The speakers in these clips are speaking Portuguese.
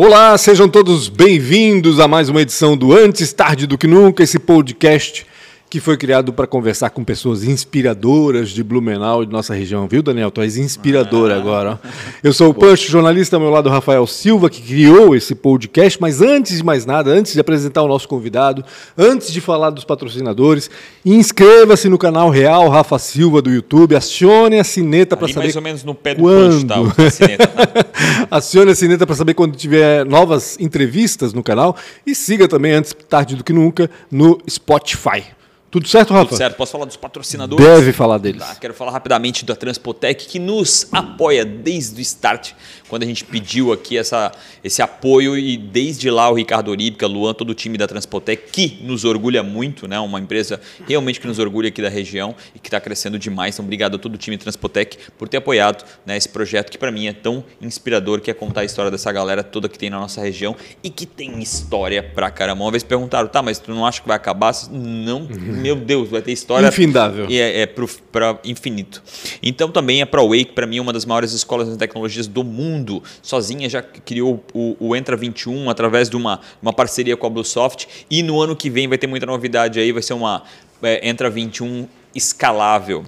Olá, sejam todos bem-vindos a mais uma edição do Antes Tarde do Que Nunca, esse podcast que foi criado para conversar com pessoas inspiradoras de Blumenau e de nossa região, viu, Daniel? Tu és inspirador ah. agora. Ó. Eu sou o Pancho, jornalista, ao meu lado Rafael Silva, que criou esse podcast, mas antes de mais nada, antes de apresentar o nosso convidado, antes de falar dos patrocinadores, inscreva-se no canal Real Rafa Silva do YouTube, acione a sineta para saber mais ou menos no pé do quando... tá, a sineta, tá? acione a sineta para saber quando tiver novas entrevistas no canal e siga também antes tarde do que nunca no Spotify. Tudo certo, Rafa? Tudo certo. Posso falar dos patrocinadores? Deve falar deles. Tá, quero falar rapidamente da Transpotec, que nos apoia desde o start, quando a gente pediu aqui essa, esse apoio e desde lá o Ricardo Oríbica, Luan, todo o time da Transpotec, que nos orgulha muito, né? uma empresa realmente que nos orgulha aqui da região e que está crescendo demais. Então, obrigado a todo o time Transpotec por ter apoiado né, esse projeto que para mim é tão inspirador, que é contar a história dessa galera toda que tem na nossa região e que tem história pra caramba. Uma vez perguntaram, tá, mas tu não acha que vai acabar? Não. Uhum meu Deus, vai ter história. Infindável. E é, é para infinito. Então também a ProWay, que para mim é uma das maiores escolas de tecnologias do mundo, sozinha já criou o, o Entra 21 através de uma, uma parceria com a Bluesoft. E no ano que vem vai ter muita novidade aí, vai ser uma é, Entra 21 escalável.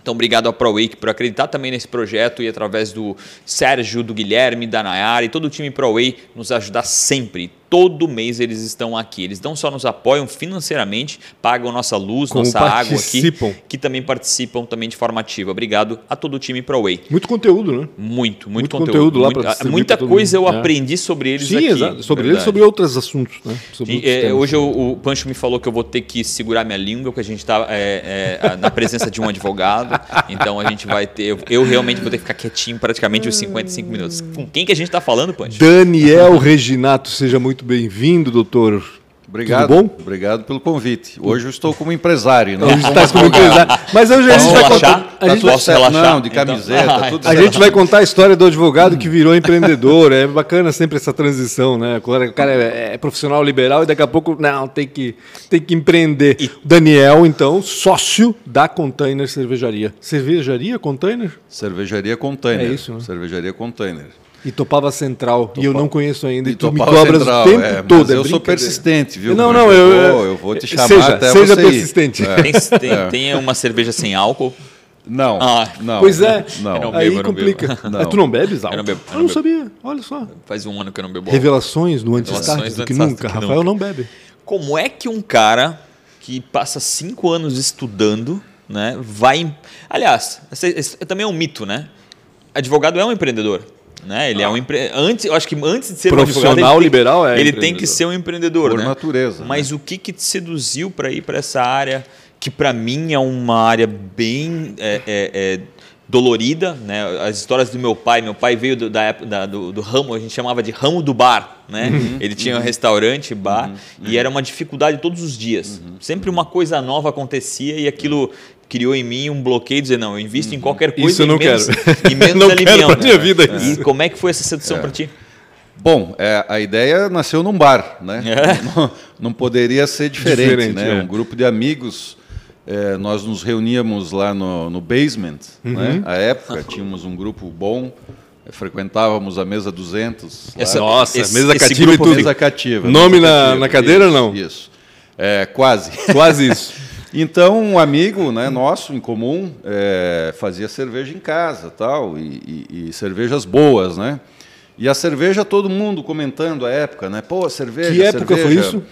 Então, obrigado à ProWake por acreditar também nesse projeto e através do Sérgio, do Guilherme, da Nayara e todo o time ProWay nos ajudar sempre todo mês eles estão aqui. Eles não só nos apoiam financeiramente, pagam nossa luz, Como nossa água aqui, que também participam também de forma ativa. Obrigado a todo o time ProWay. Muito conteúdo, né? Muito, muito, muito conteúdo. conteúdo lá muito, muita coisa eu é. aprendi sobre eles Sim, aqui. Exato. Sobre verdade. eles sobre outros assuntos. Né? Sobre é, hoje eu, o Pancho me falou que eu vou ter que segurar minha língua, porque a gente está é, é, na presença de um advogado. então a gente vai ter. Eu, eu, realmente vou ter que ficar quietinho praticamente os 55 minutos. Com quem que a gente está falando, Pancho? Daniel Reginato, seja muito muito bem-vindo, doutor. Obrigado. Tudo bom? Obrigado pelo convite. Hoje eu estou como empresário, não Hoje está como empresário. Mas hoje a gente vai contar. A gente vai... relaxar? Não, de então. camiseta, então... tudo A gente vai contar a história do advogado que virou empreendedor. É bacana sempre essa transição, né? O cara é, é profissional liberal e daqui a pouco, não, tem que, tem que empreender. E... Daniel, então, sócio da Container Cervejaria. Cervejaria Container? Cervejaria Container. É isso, né? Cervejaria Container. E topava central. Topava. E eu não conheço ainda. E, e tu me cobras central, o tempo é, todo. É eu sou persistente, viu? Não, não, eu, eu, vou, eu vou te chamar seja, até seja você persistente. É. Tem, tem, é. tem, uma cerveja sem álcool? Não. Ah, não. Pois é. Não. Não aí complica. Não. É, tu não bebes álcool? Eu não bebo. Eu, eu não, sabia. Olha só. Faz um ano que eu não bebo Revelações no antes tarde do que nunca. Que Rafael nunca. não bebe. Como é que um cara que passa cinco anos estudando, né, vai... Aliás, esse também é um mito, né? Advogado é um empreendedor. Né? Ele ah. é um empre... antes, eu acho que antes de ser profissional um advogado, liberal é ele tem que ser um empreendedor, por né? natureza. Mas né? o que que te seduziu para ir para essa área que para mim é uma área bem é, é, é, dolorida, né? As histórias do meu pai, meu pai veio do, da, da do, do, ramo, a gente chamava de ramo do bar, né? Uhum, Ele tinha um uhum. restaurante, bar, uhum, e era uma dificuldade todos os dias. Uhum. Sempre uma coisa nova acontecia e aquilo criou em mim um bloqueio de dizer, não, eu invisto em uhum. qualquer coisa isso eu não menos, quero. e menos não alimento. Quero minha vida E como é que foi essa sedução é. para ti? Bom, é, a ideia nasceu num bar, né? É. Não, não, poderia ser diferente, diferente né? É. Um grupo de amigos, é, nós nos reuníamos lá no, no basement, uhum. né? À época tínhamos um grupo bom, frequentávamos a mesa 200. Essa, nossa, esse, mesa esse cativa e tudo. Mesa cativa. Nome mesa na, cativa, na cadeira isso, não? Isso. É, quase. Quase isso. Então, um amigo né, nosso em comum é, fazia cerveja em casa tal, e, e, e, cervejas boas, né? E a cerveja, todo mundo comentando a época, né? Pô, cerveja. Que época cerveja. foi isso?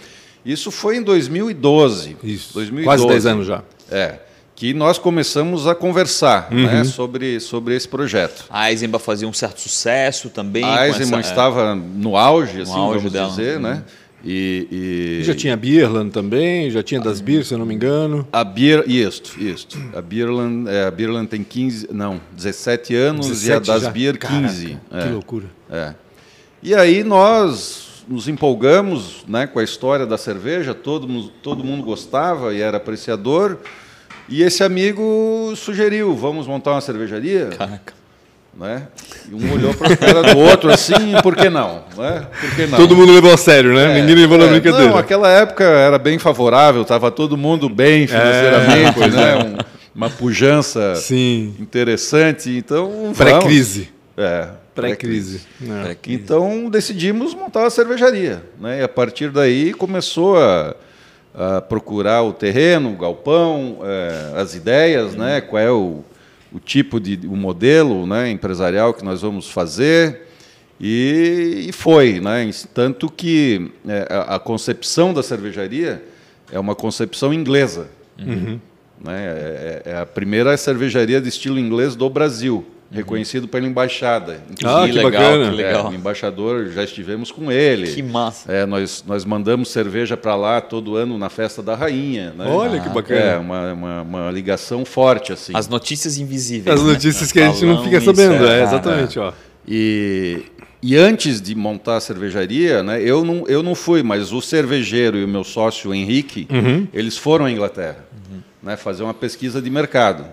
Isso foi em 2012. Isso. 2012, Quase 10 anos já. É. Que nós começamos a conversar né, uhum. né, sobre, sobre esse projeto. A Eisenbach fazia um certo sucesso também. A Eisenbach essa, estava no auge, assim, no auge vamos dela. dizer, né? E, e... Já tinha a Bierland também, já tinha das Beer, se eu não me engano. A Beer, isto, isto. A Bierland, é, a Bierland tem 15, não, 17 anos 17 e a das já? Beer 15. Caraca, é, que loucura. É. E aí nós nos empolgamos né, com a história da cerveja, todo, todo mundo gostava e era apreciador. E esse amigo sugeriu, vamos montar uma cervejaria? Caraca. Né? E um olhou para a cara do outro assim, por que não? Né? Por que não? Todo mundo levou a sério, né? É, Ninguém levou é, na brincadeira. Não, aquela época era bem favorável, estava todo mundo bem é, financeiramente, é, né? Um, uma pujança Sim. interessante. Então, pré-crise. É, Pré-crise. Pré é. então decidimos montar uma cervejaria. Né? E a partir daí começou a, a procurar o terreno, o galpão, é, as ideias, né? qual é o, o tipo de o modelo né? empresarial que nós vamos fazer. E, e foi, né? tanto que é, a, a, concepção da cervejaria é uma concepção inglesa. Uhum. Né? É, é, é a primeira cervejaria de estilo inglês do Brasil reconhecido pela embaixada. ah, que, legal, bacana. Que legal. É, o embaixador, já estivemos com ele. Que massa. É, nós, nós mandamos cerveja para lá todo ano na festa da rainha. Né? Olha ah, que bacana. É, uma, uma, uma, ligação forte. assim. As notícias invisíveis. As né? notícias que a gente não fica sabendo, é, é, exatamente. Ó. E, e antes de montar a cervejaria, né, eu, não, eu não fui, mas o cervejeiro e o meu sócio Henrique, uhum. eles foram à Inglaterra uhum. né, fazer uma pesquisa de mercado.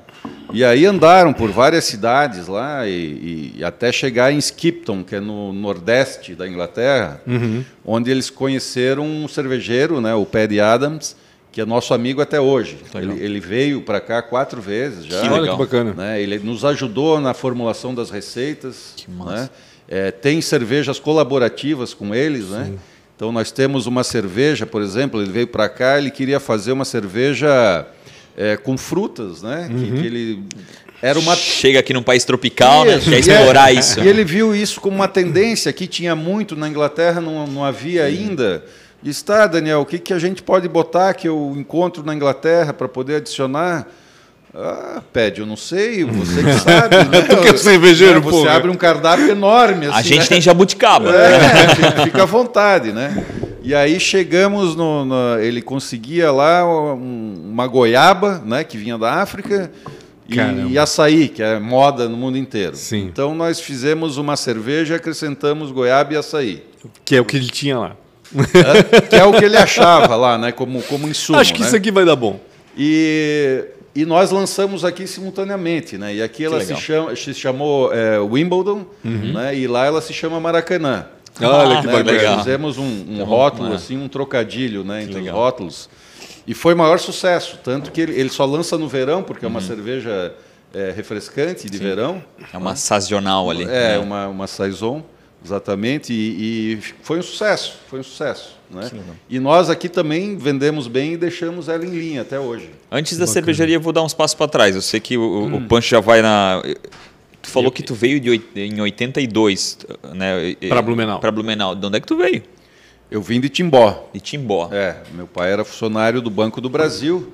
E aí andaram por várias cidades lá e, e, até chegar em Skipton, que é no nordeste da Inglaterra, uhum. onde eles conheceram um cervejeiro, né, o Paddy Adams, que é nosso amigo até hoje. Ele, ele, veio para cá quatro vezes já. Que Olha que bacana. Né, ele nos ajudou na formulação das receitas. Que massa. Né, é, tem cervejas colaborativas com eles, né? Então nós temos uma cerveja, por exemplo, ele veio para cá, ele queria fazer uma cerveja é, com frutas, né? Uhum. Que, que, ele era uma chega aqui num país tropical, né? isso, né? Quer é- explorar é, isso. E ele viu isso como uma tendência que tinha muito na Inglaterra, não, não havia ainda. Está, Daniel, o que, que a gente pode botar que eu encontro na Inglaterra para poder adicionar? Ah, pede, eu não sei, você que sabe. Né? Porque é cervejeiro, né? Você abre um cardápio enorme. Assim, a gente né? tem jabuticaba. É, fica à vontade, né? E aí chegamos no, no ele conseguia lá um, uma goiaba, né, que vinha da África, e, e, açaí, que é moda no mundo inteiro. Sim. Então nós fizemos uma cerveja e acrescentamos goiaba e açaí. Que é o que ele tinha lá. É, que é o que ele achava lá, né, como, como insumo. Acho que né? isso aqui vai dar bom. E e nós lançamos aqui simultaneamente, né? E aqui ela se, chama, se chamou é, Wimbledon, uhum. né? E lá ela se chama Maracanã. Olha que né? legal. Fizemos um, um rótulo, é. assim, um trocadilho, né? Entre os rótulos. E foi maior sucesso, tanto que ele, ele só lança no verão, porque uhum. é uma uhum. cerveja é, refrescante de Sim. verão. É uma sazonal ali. É, né? uma, uma saison, exatamente. E, e, foi um sucesso, foi um sucesso. Né? E nós aqui também vendemos bem e deixamos ela em linha até hoje. Antes da Bacana. cervejaria, vou dar uns passos para trás. Eu sei que o, hum. o Pancho já vai na. Tu falou que tu veio de, em 82, né? Para Blumenau. Para Blumenau. De onde é que tu veio? Eu vim de Timbó. De Timbó. É, meu pai era funcionário do Banco do Brasil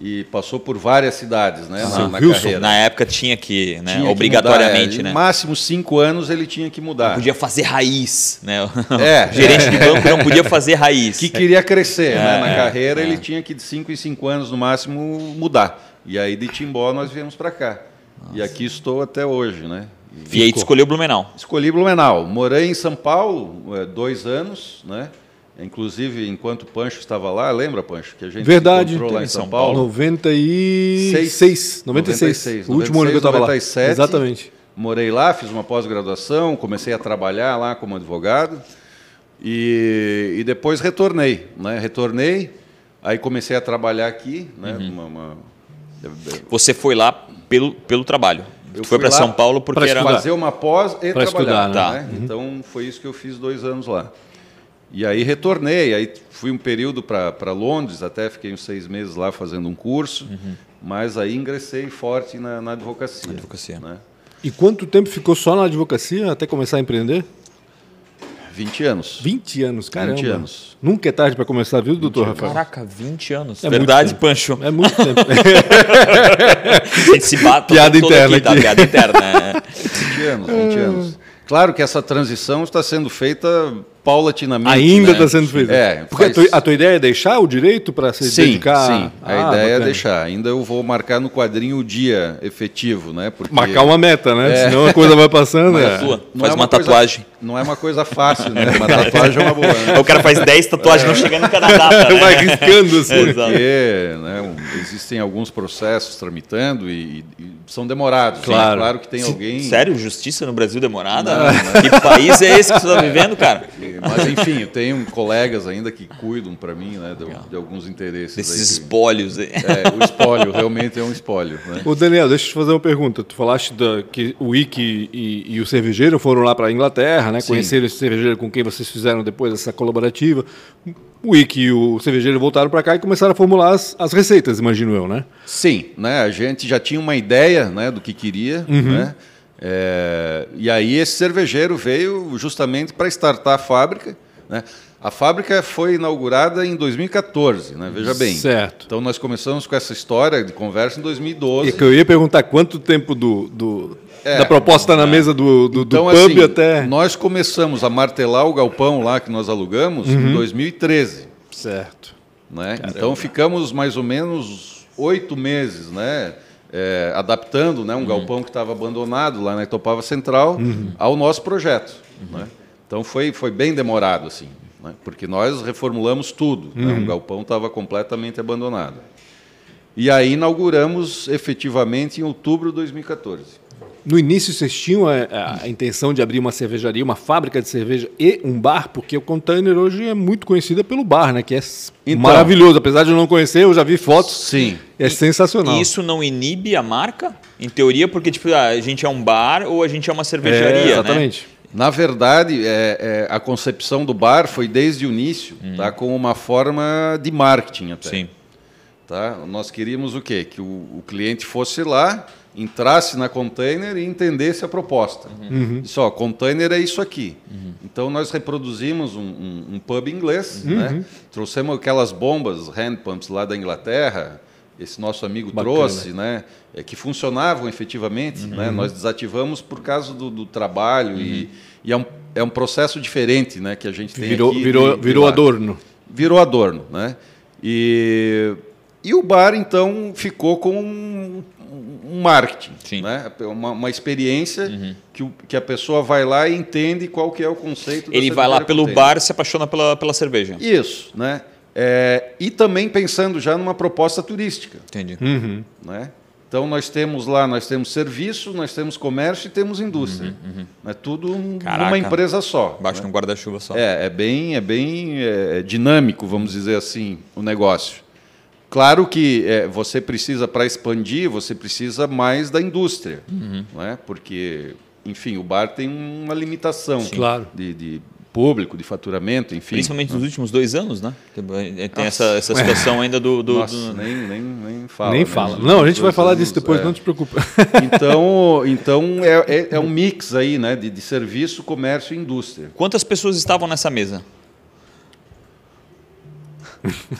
e passou por várias cidades, né, na, na carreira. Na época tinha que, né, tinha obrigatoriamente, que mudar, é, né? máximo cinco anos ele tinha que mudar. Não podia fazer raiz, né? É, o gerente é. de banco não podia fazer raiz. Que queria crescer, né? Na é, carreira ele é. tinha que de cinco em cinco anos no máximo mudar. E aí de Timbó nós viemos para cá. Nossa. E aqui estou até hoje, né? E, e aí escolheu Blumenau? Escolhi Blumenau. Morei em São Paulo dois anos, né? Inclusive, enquanto o Pancho estava lá, lembra, Pancho? Que a gente Verdade, encontrou lá em São, Paulo. 96. 96. 96. O último ano que eu estava lá. Exatamente. Morei lá, fiz uma pós-graduação, comecei a trabalhar lá como advogado. E, e depois retornei. Né? Retornei, aí comecei a trabalhar aqui. Né? Uhum. Uma, uma... Você foi lá pelo, pelo trabalho? Eu foi para São Paulo porque era fazer uma pós e pra trabalhar. Estudar, né? Tá. Né? Uhum. Então foi isso que eu fiz dois anos lá. E aí retornei, aí fui um período para Londres, até fiquei uns seis meses lá fazendo um curso, uhum. mas aí ingressei forte na, na advocacia. advocacia. Né? E quanto tempo ficou só na advocacia até começar a empreender? 20 anos. 20 anos, caramba. 20 anos. Nunca é tarde para começar, viu, doutor Rafael? Caraca, 20 anos. É Verdade, Pancho. É muito tempo. a gente se bate piada interna aqui, aqui. Tá? Piada interna. 20 anos, 20 anos. Claro que essa transição está sendo feita paulatinamente. Ainda está né? Tá sendo feito. É, Porque faz... a, tua, a, tua, ideia é deixar o direito para se sim, dedicar? Sim, a ah, ideia é bacana. é deixar. Ainda eu vou marcar no quadrinho o dia efetivo, né? Porque... Marcar uma meta, né? É. Senão a coisa vai passando. É. Tua. Faz é uma, uma tatuagem. Coisa, não é uma coisa fácil, né? Uma tatuagem é uma boa. Né? O cara faz 10 tatuagens, não chega no Canadá. Né? Vai riscando assim. Porque né, existem alguns processos tramitando e, e são demorados. Claro. Né? claro que tem alguém. Sério? Justiça no Brasil demorada? Não, não. Que país é esse que você está vivendo, cara? Mas enfim, eu tenho colegas ainda que cuidam para mim, né, de, de, alguns interesses. Desses aí espólios. Aí. É, o espólio realmente é um espólio. Né? Ô Daniel, deixa eu te fazer uma pergunta. Tu falaste da, que o Wiki e, e, o cervejeiro foram lá para a Inglaterra, né? Sim. Conheceram esse cervejeiro com quem vocês fizeram depois essa colaborativa. O Wiki e o cervejeiro voltaram para cá e começaram a formular as, as, receitas, imagino eu, né? Sim, né? A gente já tinha uma ideia, né, do que queria, uhum. né? É, e aí esse cervejeiro veio justamente para startar a fábrica. Né? A fábrica foi inaugurada em 2014, né? veja bem. Certo. Então nós começamos com essa história de conversa em 2012. E que eu ia perguntar quanto tempo do, do é, da proposta na é. mesa do, do, então, do pub assim, até. Nós começamos a martelar o galpão lá que nós alugamos uhum. em 2013. Certo. Né? Então ficamos mais ou menos oito meses, né? É, adaptando né, um uhum. galpão que estava abandonado lá na Itopava Central uhum. ao nosso projeto. Uhum. Né? Então foi, foi bem demorado, assim, né? porque nós reformulamos tudo. Né? O uhum. galpão estava completamente abandonado. E aí inauguramos efetivamente em outubro de 2014. No início vocês tinham a, a, a, intenção de abrir uma cervejaria, uma fábrica de cerveja e um bar, porque o container hoje é muito conhecida pelo bar, né? Que é então, maravilhoso. Apesar de eu não conhecer, eu já vi fotos. Sim. É sensacional. E isso não inibe a marca? Em teoria, porque tipo, a gente é um bar ou a gente é uma cervejaria, é, exatamente. Né? Na verdade, é, é, a concepção do bar foi desde o início, hum. tá? Com uma forma de marketing até. Sim. Tá? Nós queríamos o quê? Que o, o cliente fosse lá entrasse na container e entendesse a proposta. Uhum. Só, container é isso aqui. Uhum. Então nós reproduzimos um, um, um pub inglês, uhum. né? trouxemos aquelas bombas hand pumps lá da Inglaterra, esse nosso amigo Bacana. trouxe, né? É, que funcionavam efetivamente. Né? Uhum. Nós desativamos por causa do, do trabalho e, uhum. e é, um, é um processo diferente né? que a gente tem virou, aqui. Virou, virou adorno. Virou adorno. Né? E, e o bar, então, ficou com um, um marketing, Sim. né? uma, uma experiência uhum. que, o, que a pessoa vai lá e entende qual que é o conceito. Ele vai lá pelo bar e se apaixona pela, pela cerveja. Isso, né? É, e também pensando já numa proposta turística. Entendi. Uhum. Né? Então nós temos lá, nós temos serviço, nós temos comércio e temos indústria. Uhum, uhum. É tudo Caraca, numa empresa só. Baixo né? um guarda-chuva só. É, é bem, é bem é, dinâmico, vamos dizer assim, o negócio. Claro que é, você precisa, para expandir, você precisa mais da indústria, uhum. né? porque, enfim, o bar tem uma limitação Sim, claro. de, de, público, de faturamento, enfim. Principalmente nos últimos dois anos, né? Tem essa, essa situação ainda do... do, Nossa, do... Nem, nem, nem fala. Nem né? fala. Não, a gente vai falar anos, disso depois, é. não te preocupa. Então, então é, é, é, um mix aí, né? De, de serviço, comércio e indústria. Quantas pessoas estavam nessa mesa?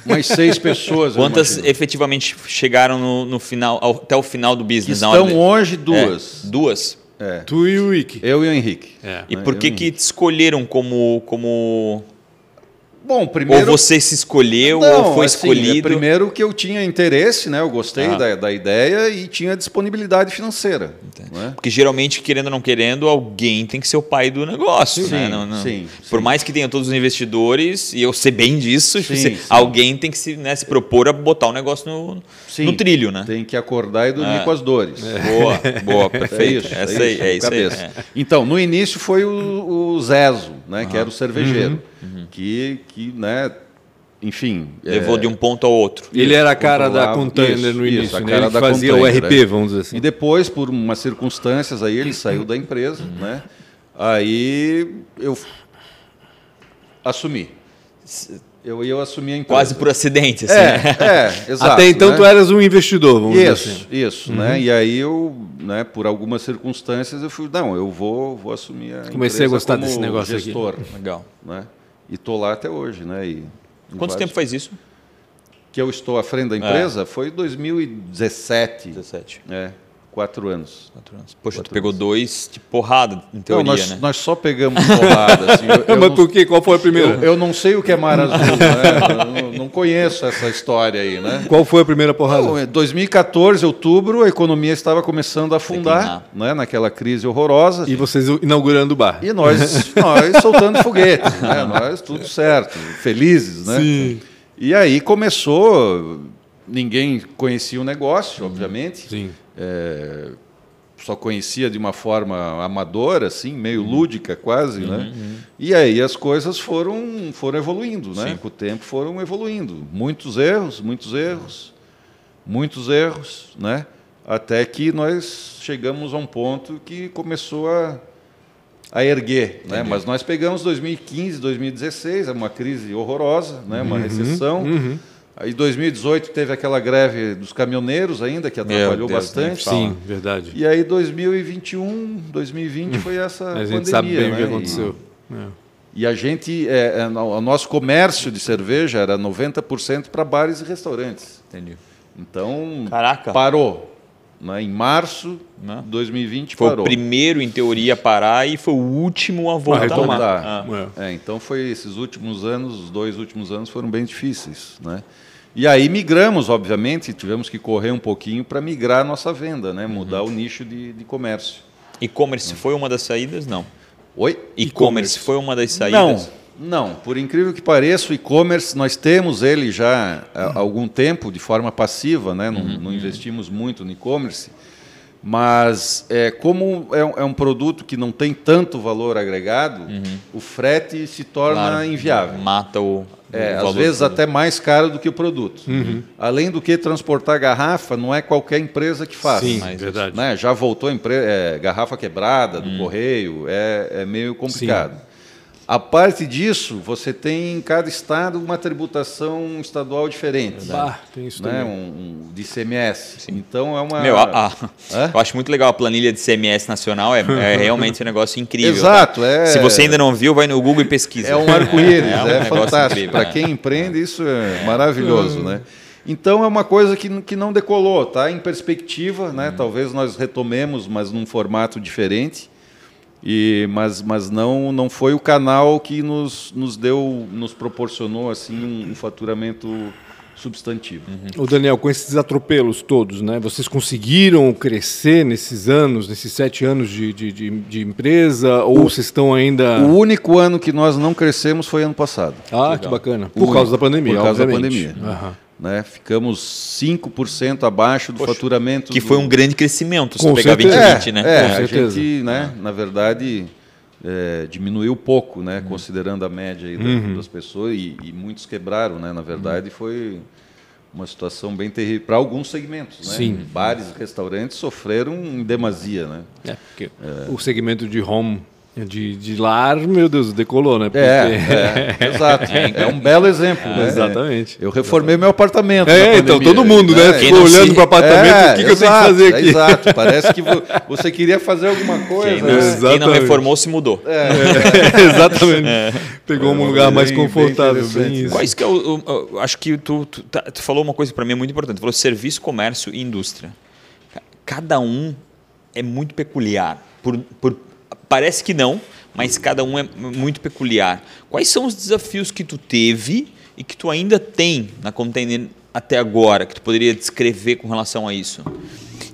Mais seis pessoas. Quantas efetivamente chegaram no, no final, ao, até o final do business? Que estão hoje duas. É, duas. É. Tu e o Rick. Eu e o Henrique. É. E por que que te escolheram como como Bom, primeiro. Ou você se escolheu, não, ou foi assim, escolhido? Primeiro que eu tinha interesse, né? Eu gostei ah. da, da ideia e tinha disponibilidade financeira. Né? Porque geralmente, querendo ou não querendo, alguém tem que ser o pai do negócio. Sim, né? não, não. sim Por sim. mais que tenha todos os investidores, e eu sei bem disso, sim, sim. alguém tem que se, né, se propor a botar o negócio no, no trilho, né? Tem que acordar e dormir é. com as dores. É. Boa, boa, perfeito. É isso, Essa é aí, é isso aí. É. Então, no início foi o, o Zezo, né? Uhum. Que era o cervejeiro. Uhum. Uhum. Que, que, né? enfim. Levou é, de um ponto ao outro. Ele era a cara da container isso, no início, isso, a né? cara ele da fazia o RP, é. vamos dizer assim. E depois, por umas circunstâncias, aí ele saiu da empresa, né? Aí eu assumi. Eu ia assumir a empresa. Quase por acidente, assim. É, né? é exato. Até então né? tu eras um investidor, vamos isso, dizer assim. Isso, né? uhum. né? E aí eu, né, por algumas circunstâncias, eu fui, não, eu vou, vou assumir a Comecei a gostar desse negócio gestor, aqui. Legal. Né? E estou lá até hoje, né? E Quanto tempo faz isso? Que eu estou à frente da empresa? É. Foi 2017. 17. É, quatro anos. Quatro anos. Poxa, quatro tu pegou anos. dois de porrada, em teoria, não, nós, né? Nós só pegamos porrada. Assim, eu, eu Mas por quê? Qual foi a primeira? Eu, eu, não sei o que é Mar Azul, né? Eu não conheço essa história aí, né? Qual foi a primeira porrada? Não, em 2014, outubro, a economia estava começando a afundar, né? naquela crise horrorosa. E vocês inaugurando o bar. E nós, nós soltando foguete, né? Nós tudo certo, felizes, né? Sim. E aí começou, ninguém conhecia o negócio, obviamente. Sim. É, só conhecia de uma forma amadora, assim, meio lúdica quase, né? uhum. né? E aí as coisas foram, foram evoluindo, né? Sim. Com o tempo foram evoluindo. Muitos erros, muitos erros, muitos erros, né? Até que nós chegamos a um ponto que começou a, a erguer, né? Mas nós pegamos 2015, 2016, é uma crise horrorosa, né? Uma uhum. recessão. Aí 2018 teve aquela greve dos caminhoneiros ainda, que atrapalhou Deus, bastante. Sim, verdade. E aí 2021, 2020 foi essa a pandemia. A gente sabe bem né? o que aconteceu. E, é. e a gente, é, é, o nosso comércio de cerveja era 90% para bares e restaurantes. Entendi. Então, Caraca. parou. Né? Em março de 2020 foi parou. Foi o primeiro, em teoria, a parar e foi o último a voltar. A voltar. Ah. É, então, foi esses últimos anos, os dois últimos anos foram bem difíceis. Né? E aí migramos, obviamente, tivemos que correr um pouquinho para migrar a nossa venda, né? mudar uhum. o nicho de, de comércio. E-commerce foi uma das saídas? Não. Oi? E-commerce foi uma das saídas? Não, não. Por incrível que pareça, o e-commerce, nós temos ele já há algum tempo de forma passiva, né? não, uhum. não investimos muito no e-commerce. Mas é, como é um, é um, produto que não tem tanto valor agregado, uhum. o frete se torna claro, inviável. Mata o. É, às vezes até mais caro do que o produto. Uhum. Além do que transportar garrafa não é qualquer empresa que faz. Sim, Mas, verdade. Né? Já voltou é, garrafa quebrada do uhum. correio, é, é meio complicado. Sim. A parte disso, você tem em cada estado uma tributação estadual diferente. Ah, tem isso né? Um, um, de CMS. Sim. Então é uma. Meu, a, a, eu acho muito legal a planilha de CMS nacional, é, é realmente um negócio incrível. Exato. Tá? É, Se você ainda não viu, vai no Google e pesquisa. É um arco-íris, é, um é fantástico. Para quem empreende, isso é maravilhoso, né? Então é uma coisa que, que não decolou, tá? Em perspectiva, né? Hum. Talvez nós retomemos, mas num formato diferente. E, mas mas não, não foi o canal que nos, nos deu, nos proporcionou assim um, faturamento substantivo. Uhum. O Daniel, com esses atropelos todos, né, vocês conseguiram crescer nesses anos, nesses sete anos de, de, de, de empresa, ou o, vocês estão ainda... O único ano que nós não crescemos foi ano passado. Ah, Legal. que bacana. Por causa da pandemia, Por causa obviamente. da pandemia. Uhum. Né? Ficamos 5% abaixo do Poxa, faturamento. Que do... foi um grande crescimento, se Com pegar 2020, é, né? É, Com a certeza. gente, né, na verdade, é, diminuiu pouco, né, uhum. considerando a média uhum. das pessoas, e, e, muitos quebraram, né? Na verdade, uhum. foi uma situação bem terrível para alguns segmentos, né? Sim. Bares e restaurantes sofreram em demasia, né? É, porque é. o segmento de home de, de lar, meu Deus, decolou, né? Porque... É, é, exato. É um belo exemplo, né? Exatamente. Eu reformei meu apartamento. É, então, todo mundo, né? Ficou olhando se... para o apartamento, é, o que, que, eu tenho que fazer aqui? exato, parece que você queria fazer alguma coisa. Quem não, né? quem não reformou se mudou. É. exatamente. Pegou um lugar mais confortável. Bem Quais que é o, o, Acho que tu, tu, tá, tu falou uma coisa para mim muito importante. Tu falou serviço, comércio e indústria. Cada um é muito peculiar. Por, por Parece que não, mas cada um é muito peculiar. Quais são os desafios que tu teve e que tu ainda tem na Container até agora, que tu poderia descrever com relação a isso?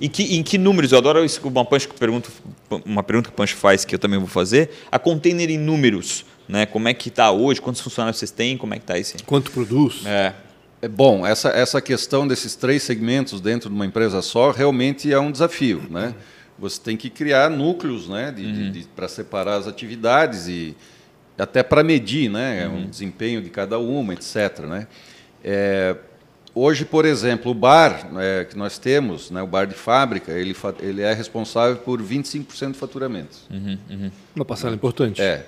E que, em que números? Eu adoro isso, uma, pergunta, uma pergunta que o Pancho faz, que eu também vou fazer. A Container em números, né? como é que está hoje? Quantos funcionários vocês têm? Como é que está isso? Quanto produz? É. É bom, essa, essa questão desses três segmentos dentro de uma empresa só realmente é um desafio, né? Você tem que criar núcleos né, de, uhum. de, de para separar as atividades e até para medir né, uhum. o desempenho de cada uma, etc. Né? É, hoje, por exemplo, o bar né, que nós temos, né, o bar de fábrica, ele, ele é responsável por 25% do faturamento. Uhum, uhum. Uma passada importante. É.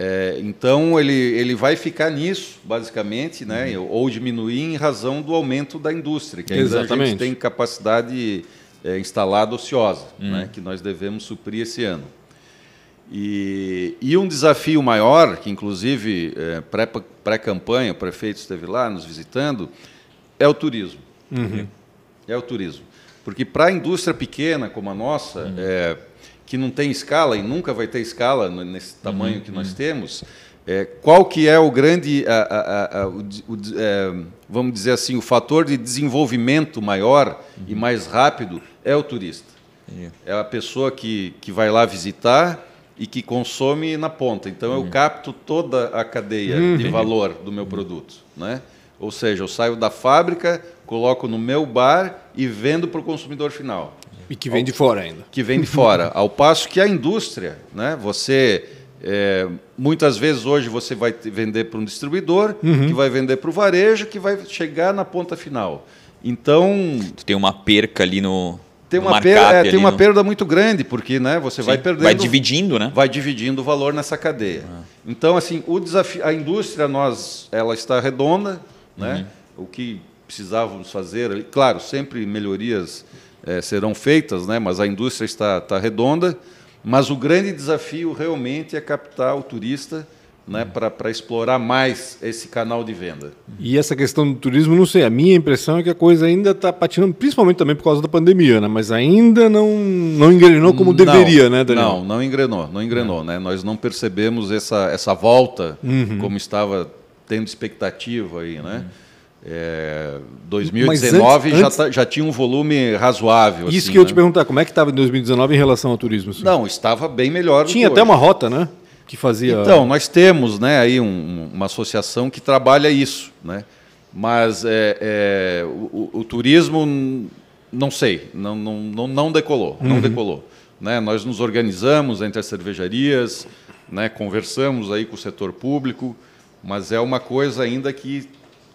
É, então ele, ele vai ficar nisso, basicamente, né, uhum. ou diminuir em razão do aumento da indústria, que ainda Exatamente. a gente tem capacidade é, instalada ociosa, uhum. né, que nós devemos suprir esse ano. E, e um desafio maior, que inclusive é, pré-campanha, o prefeito esteve lá nos visitando, é o turismo. Uhum. É o turismo. Porque para a indústria pequena como a nossa, uhum. é, que não tem escala e nunca vai ter escala nesse tamanho uhum. que nós uhum. temos, é, qual que é o grande, a, a, a, o, o, é, vamos dizer assim, o fator de desenvolvimento maior uhum. e mais rápido é o turista. É a pessoa que, que vai lá visitar e que consome na ponta. Então uhum. eu capto toda a cadeia uhum. de valor do meu produto, né? Ou seja, eu saio da fábrica, coloco no meu bar e vendo para o consumidor final. E que vem de fora ainda. Que vem de fora. Ao passo que a indústria, né? Você é, muitas vezes hoje você vai vender para um distribuidor, uhum. que vai vender para o varejo, que vai chegar na ponta final. Então. Tu tem uma perca ali no. Tem uma, perda, é, tem uma no... perda muito grande, porque né, você Sim, vai perdendo. Vai dividindo, né? Vai dividindo o valor nessa cadeia. Ah. Então, assim, o desafio, a indústria, nós, ela está redonda, né? Uhum. O que precisávamos fazer, claro, sempre melhorias é, serão feitas, né? mas a indústria está, está redonda. Mas o grande desafio realmente é captar o turista né, para explorar mais esse canal de venda. E essa questão do turismo, não sei, a minha impressão é que a coisa ainda está patinando, principalmente também por causa da pandemia, né, mas ainda não, não engrenou como não, deveria, né, Daniel? Não, não engrenou, não engrenou. É. Né? Nós não percebemos essa, essa volta uhum. como estava tendo expectativa aí, né? Uhum. É, 2019 antes, já, tá, já tinha um volume razoável. Isso assim, que eu te perguntar, como é que estava em 2019 em relação ao turismo? Assim? Não, estava bem melhor. Tinha até hoje. uma rota, né? Que fazia. Então, nós temos né, aí um, uma associação que trabalha isso. Né? Mas é, é o, o, turismo, não sei, não, não, não decolou. Uhum. Não decolou. Né? Nós nos organizamos entre as cervejarias, né, conversamos aí com o setor público, mas é uma coisa ainda que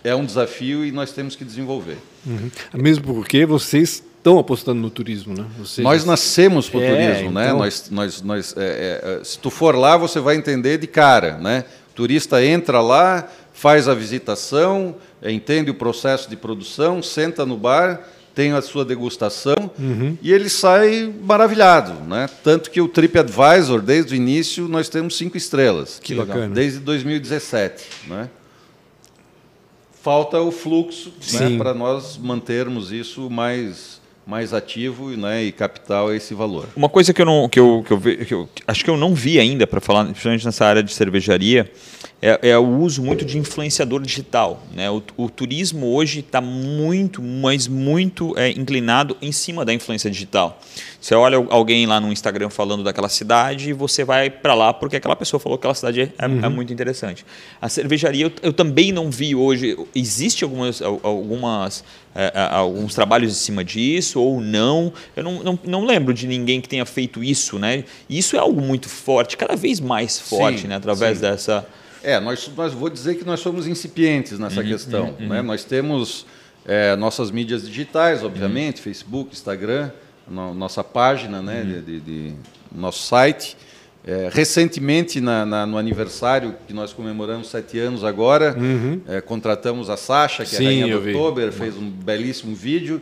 é um desafio e nós temos que desenvolver. Uhum. Mesmo porque vocês estão apostando no turismo, né? Vocês... Nós nascemos para o é, turismo, né? então... né? Nós, nós, nós, é, é, se tu for lá, você vai entender de cara, né? O turista entra lá, faz a visitação, entende o processo de produção, senta no bar, tem a sua degustação uhum. e ele sai maravilhado, né? Tanto que o TripAdvisor, desde o início, nós temos cinco estrelas. Que legal. Desde 2017, né? falta o fluxo né, para nós mantermos isso mais mais ativo né, e capital esse valor. Uma coisa que eu não que eu, que eu, que eu acho que eu não vi ainda para falar, principalmente nessa área de cervejaria, é, é, o uso muito de influenciador digital. Né? O, o turismo hoje está muito, mas muito é, inclinado em cima da influência digital. Você olha alguém lá no Instagram falando daquela cidade e você vai para lá porque aquela pessoa falou que aquela cidade é, é, uhum. é muito interessante. A cervejaria, eu, eu, também não vi hoje. Existe algumas, algumas é, é, alguns trabalhos em cima disso ou não. Eu não, não, não, lembro de ninguém que tenha feito isso, né? Isso é algo muito forte, cada vez mais forte, sim, né? Através sim. dessa é, nós, nós vou dizer que nós somos incipientes nessa uhum, questão. Uhum, né? Uhum. Nós temos é, nossas mídias digitais, obviamente, uhum. Facebook, Instagram, no, nossa página, né, uhum. de, de, de, nosso site. É, recentemente, na, na, no aniversário que nós comemoramos sete anos agora, uhum. é, contratamos a Sasha, que Sim, é a rainha do Oktober, fez um belíssimo vídeo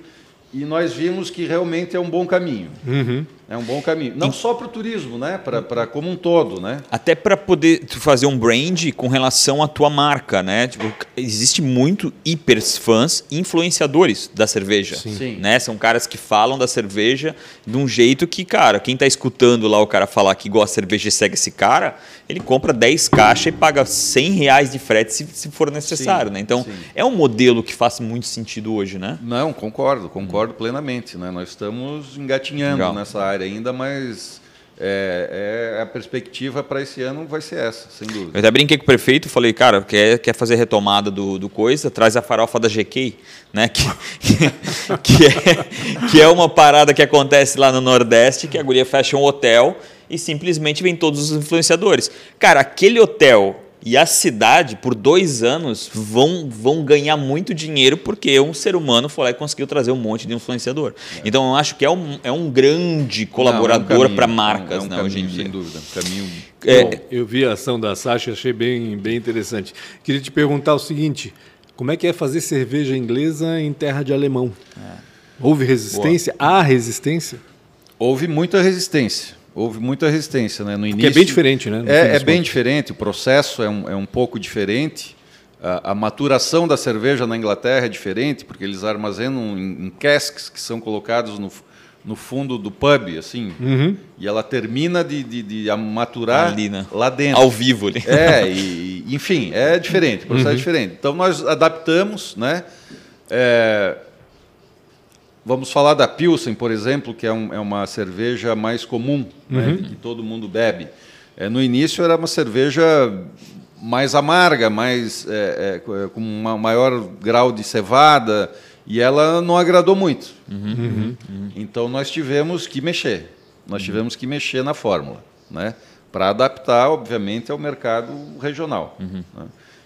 e nós vimos que realmente é um bom caminho. Uhum. É um bom caminho. Não e... só para o turismo, né? Para como um todo, né? Até para poder fazer um brand com relação à tua marca, né? Tipo, existe muito hiper fãs, influenciadores da cerveja. Sim. Né? São caras que falam da cerveja de um jeito que, cara, quem está escutando lá o cara falar que gosta de cerveja e segue esse cara, ele compra 10 caixas e paga 100 reais de frete se, se for necessário, sim, né? Então, sim. é um modelo que faz muito sentido hoje, né? Não, concordo, concordo hum. plenamente, né? Nós estamos engatinhando Legal. nessa área ainda, mas é, é, a perspectiva para esse ano vai ser essa, sem dúvida. Eu até brinquei com o prefeito, falei, cara, quer, quer fazer retomada do, do coisa, traz a farofa da GK, né? Que, que, é, que é uma parada que acontece lá no Nordeste, que a guria fecha um hotel e simplesmente vem todos os influenciadores. Cara, aquele hotel e a cidade, por dois anos, vão, vão ganhar muito dinheiro porque um ser humano foi lá e conseguiu trazer um monte de influenciador. É. Então, eu acho que é um, é um grande colaborador é um para marcas, é um, é um né, caminho, hoje em dia. Sem dúvida, um caminho... É, Bom, eu vi a ação da Sasha, achei bem, bem interessante. Queria te perguntar o seguinte, como é que é fazer cerveja inglesa em terra de alemão? É. Houve resistência? Boa. Há resistência? Houve muita resistência houve muita resistência né? no início. Que é bem diferente, né? É, é bem diferente, o processo é um, é um pouco diferente. A, a, maturação da cerveja na Inglaterra é diferente, porque eles armazenam em, em casks que são colocados no, no fundo do pub, assim, uhum. e ela termina de, de, de maturar ali, né? lá dentro. Ao vivo ali. É, e, enfim, é diferente, o processo é uhum. é diferente. Então nós adaptamos, né? É, Vamos falar da Pilsen, por exemplo, que é, um, é uma cerveja mais comum, né, uhum. né, que todo mundo bebe. É, no início era uma cerveja mais amarga, mais, é, é, com um maior grau de cevada, E ela não agradou muito. Uhum, uhum. Então nós tivemos que mexer. Nós tivemos que mexer na fórmula, né? Para adaptar, obviamente, ao mercado regional. Né?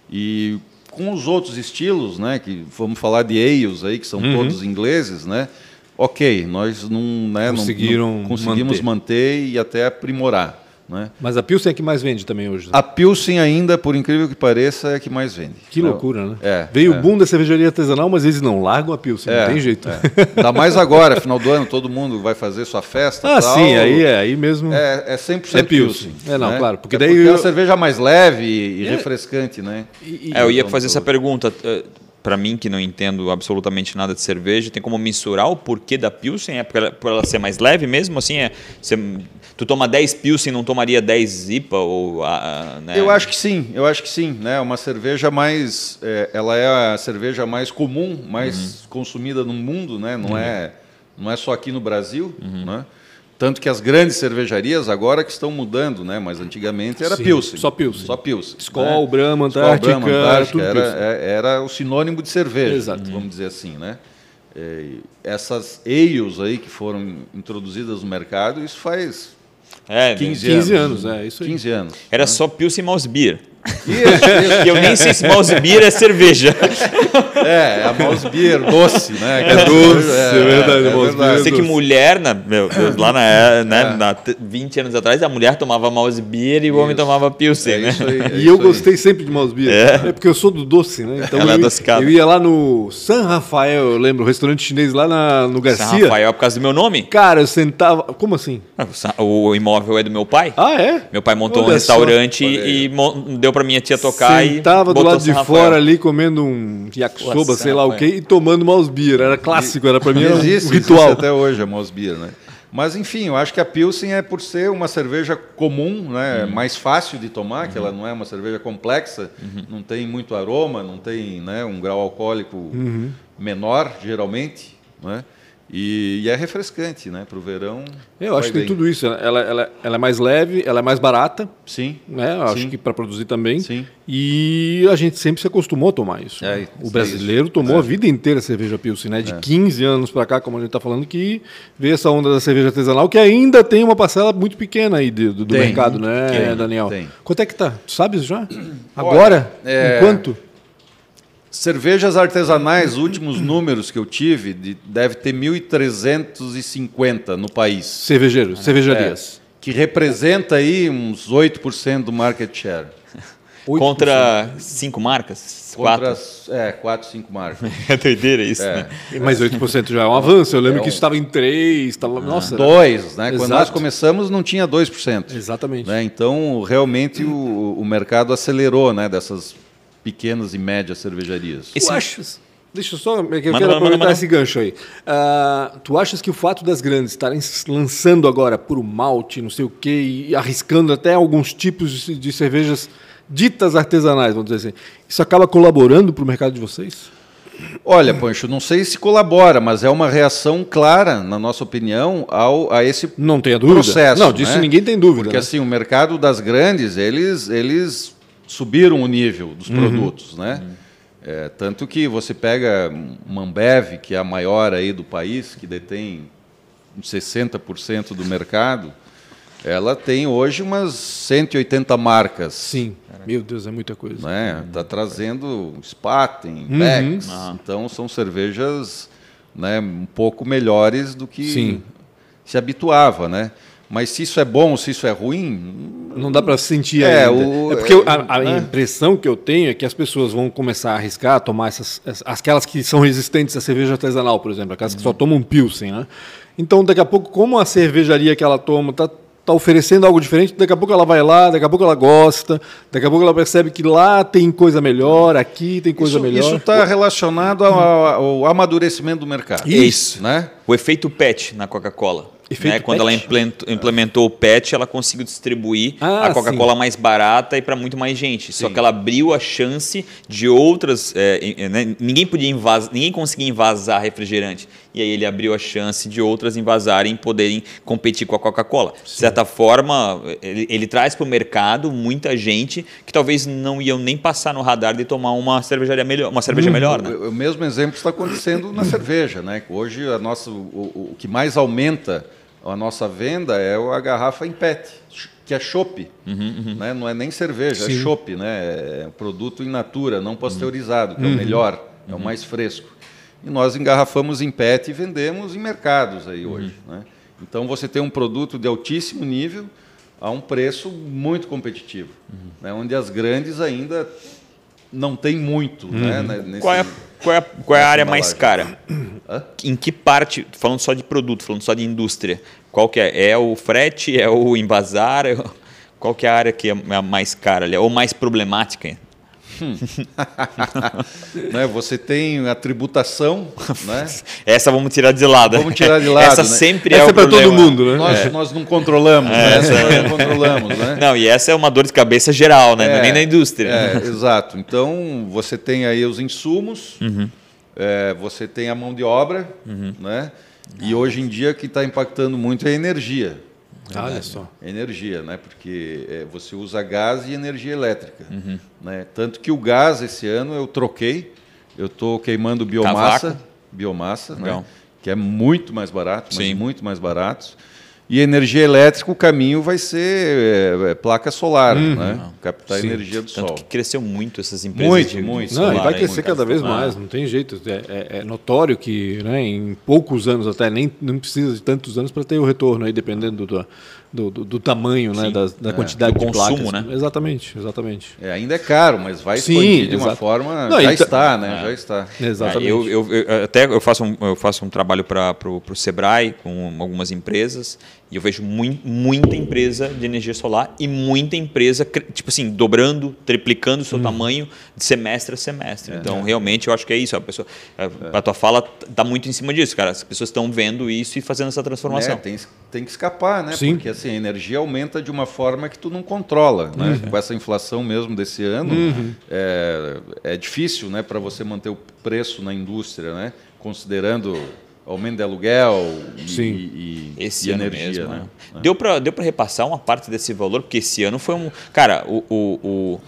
E com os outros estilos, né? Que vamos falar de ales aí, que são todos ingleses, né? Ok, nós não, né, Conseguiram não, não conseguimos manter. manter e até aprimorar. Né? Mas a Pilsen é que mais vende também hoje. Né? A Pilsen ainda, por incrível que pareça, é a que mais vende. Que loucura, né? É, Veio é. o boom da cervejaria artesanal, mas eles não largam a Pilsen, é, não tem jeito. É. Ainda mais agora, final do ano, todo mundo vai fazer sua festa. Ah, tal. sim, aí é aí mesmo. É, é 100% é Pilsen. É, não, né? claro. Porque é daí. Porque eu... é uma cerveja mais leve e, refrescante, né? E, e... É, eu ia fazer essa pergunta eh, para mim que não entendo absolutamente nada de cerveja, tem como mensurar o porquê da Pilsen? É por ela, por ela ser mais leve mesmo? Assim, é, você, tu toma 10 Pilsen, não tomaria 10 IPA? Ou, né? Eu acho que sim, eu acho que sim. Né? Uma cerveja mais... É, ela é a cerveja mais comum, mais uhum. consumida no mundo, né? não, uhum. é, não é só aqui no Brasil. Uhum. Né? Tanto que as grandes cervejarias agora que estão mudando, né? Mas antigamente era Sim, Pilsen. Só Pilsen. Só Pilsen. Skol, né? Brahma, Antártica. Skol, Brahma, Antártica era, é, era, o sinônimo de cerveja, Exato. vamos dizer assim, né? É, essas ales aí que foram introduzidas no mercado, isso faz é, 15, 15 anos. anos. é, isso aí. 15 anos. Era né? só Pilsen e Mouse Beer. Isso, isso. eu nem sei se mouse beer é cerveja. É, é a mouse beer doce, né? É doce, é, é verdade. É, é verdade. Sei que mulher, na, meu, lá na, né, é. na 20 anos atrás, a mulher tomava mouse beer e o homem tomava pilsen, é né? Aí, e eu gostei sempre de mouse beer. É. porque eu sou do doce, né? Então Ela eu, eu ia lá no San Rafael, eu lembro, o restaurante chinês lá na, no Garcia. San Rafael é por causa do meu nome? Cara, eu sentava... Como assim? O imóvel é do meu pai. Ah, é? Meu pai montou Olha um restaurante só. e, e deu para minha tia tocar Sentava e Tava do lado de fora ali comendo um yakisoba, sei lá o quê, e tomando mouse beer. Era clássico, era para mim era um existe, ritual. Existe até hoje a mouse beer, né? Mas enfim, eu acho que a Pilsen é por ser uma cerveja comum, né, uhum. mais fácil de tomar, uhum. que ela não é uma cerveja complexa, uhum. não tem muito aroma, não tem né, um grau alcoólico uhum. menor, geralmente, né? E, e, é refrescante, né? Para o verão. Eu acho que tem tudo isso. Ela, ela, ela é mais leve, ela é mais barata. Sim. Né? Eu sim. acho que para produzir também. Sim. E a gente sempre se acostumou a tomar isso. É, o brasileiro tomou é. a vida inteira a cerveja Pilsen, né? De é. 15 anos para cá, como a gente está falando, que veio essa onda da cerveja artesanal, que ainda tem uma parcela muito pequena aí do, do mercado, né, tem, Daniel? Tem. Quanto é que tá? Tu sabes já? Agora? Olha, é... Enquanto? Cervejas artesanais, últimos números que eu tive, de, deve ter 1.350 no país. Cervejeiros, cervejarias. É, que representa aí uns 8% do market share. 8%. Contra cinco marcas? Contra, quatro? É, quatro, cinco marcas. é doideira isso, é. né? Mas 8% já é um avanço. Eu lembro é um... que isso estava em 3%, estava... Nossa. 2%, né? Exato. Quando nós começamos não tinha 2%. Exatamente. Né? Então, realmente, o, o mercado acelerou né? dessas pequenas e médias cervejarias. Tu achas, deixa eu só, eu manda, quero manda, aproveitar manda, esse gancho aí. Uh, tu achas que o fato das grandes estarem lançando agora por malte, não sei o quê, e arriscando até alguns tipos de, de cervejas ditas artesanais, vamos dizer assim, isso acaba colaborando para o mercado de vocês? Olha, Pancho, não sei se colabora, mas é uma reação clara, na nossa opinião, ao, a esse não tenha dúvida. processo. Não, disso né? ninguém tem dúvida. Porque né? assim, o mercado das grandes, eles, eles subiram o nível dos uhum. produtos, né? Uhum. É, tanto que você pega uma Ambev, que é a maior aí do país, que detém 60% do mercado, ela tem hoje umas 180 marcas. Sim, meu Deus, é muita coisa. Está né? Tá trazendo Spaten, uhum. Beck's, uhum. então são cervejas né, um pouco melhores do que Sim. se habituava, né? Mas se isso é bom, se isso é ruim. Não dá para sentir é, ainda. O, é porque é, a, a né? impressão que eu tenho é que as pessoas vão começar a arriscar, tomar essas. aquelas que são resistentes à cerveja artesanal, por exemplo, aquelas uhum. que só tomam Pilsen. Né? Então, daqui a pouco, como a cervejaria que ela toma está tá oferecendo algo diferente, daqui a pouco ela vai lá, daqui a pouco ela gosta, daqui a pouco ela percebe que lá tem coisa melhor, aqui tem coisa isso, melhor. Isso está relacionado ao, ao, amadurecimento do mercado. Isso. Né? O efeito PET na Coca-Cola. Né? Quando ela implementou, implementou, o PET, ela conseguiu distribuir ah, a Coca-Cola mais barata e para muito mais gente. Sim. Só que ela abriu a chance de outras. É, né? Ninguém podia invasar, ninguém conseguia invasar refrigerante. E aí ele abriu a chance de outras invasarem e poderem competir com a Coca-Cola. De certa forma, ele, ele traz para o mercado muita gente que talvez não iam nem passar no radar de tomar uma cervejaria melhor, uma cerveja hum, melhor. Né? O, o mesmo exemplo está acontecendo na cerveja, né? Hoje a nossa, o, o que mais aumenta a nossa venda é a garrafa em PET, que é chopp. Uhum, uhum. Né? Não é nem cerveja, é Sim. é chopp, né? É produto in natura, não pasteurizado, que é o uhum. melhor, é o uhum. mais fresco. E nós engarrafamos em PET e vendemos em mercados aí hoje. Né? Então você tem um produto de altíssimo nível a um preço muito competitivo, né? onde as grandes ainda não tem muito. Né? Nesse, qual, é, qual, é, qual é a área mais cara? Hã? Em que parte, falando só de produto, falando só de indústria, qual que é? É o frete? É o embasar? Qual que é a área que é a mais cara? Ou mais problemática? Hum. né, você tem a tributação, né? Essa vamos tirar de lado. Vamos tirar de lado. Essa né? sempre é essa é, é para todo mundo, né? Nós, é. nós não controlamos, é. né? essa nós não controlamos, né? Não, e essa é uma dor de cabeça geral, né? É, nem na indústria. É, exato. Então você tem aí os insumos. Uhum é, você tem a mão de obra, uhum. né? E hoje em dia o que está impactando muito é a energia. Olha só. Energia, né? Porque é, você usa gás e energia elétrica. Uhum. Né? Tanto que o gás esse ano eu troquei, eu estou queimando biomassa, Cavaco. biomassa, né? que é muito mais barato, mas Sim. muito mais barato. E energia elétrica, o caminho vai ser é, é, placa solar, uhum. né? captar Sim. energia do Tanto sol. que cresceu muito essas empresas. Muito, de, muito. Não, e vai crescer cada vez mais, não tem jeito. É, é, é, notório que né, em poucos anos até, nem não precisa de tantos anos para ter o retorno, aí, dependendo do, do, do, do tamanho, né, da, da é. quantidade do de consumo, placas. né? Exatamente, exatamente. É, ainda é caro, mas vai expandir Sim, de uma forma. Não, já então, está, né? Já está. Exatamente. Eu, eu, eu, até eu faço um, eu faço um trabalho para o Sebrae com algumas empresas e eu vejo muita empresa de energia solar e muita empresa, tipo assim, dobrando, triplicando o seu hum. tamanho de semestre a semestre. É, então, é. realmente, eu acho que é isso. A, pessoa, a, é. a tua fala está muito em cima disso, cara. As pessoas estão vendo isso e fazendo essa transformação. É, tem, tem que escapar, né? Sim. Porque assim, a energia aumenta de uma forma que tu não controla. Né? Uhum. Com essa inflação mesmo desse ano, uhum. é, é difícil né, para você manter o preço na indústria, né? considerando aumento de aluguel e, e, esse e energia. Mesmo, né? né? Deu para deu repassar uma parte desse valor, porque esse ano foi um. Cara, o, o, o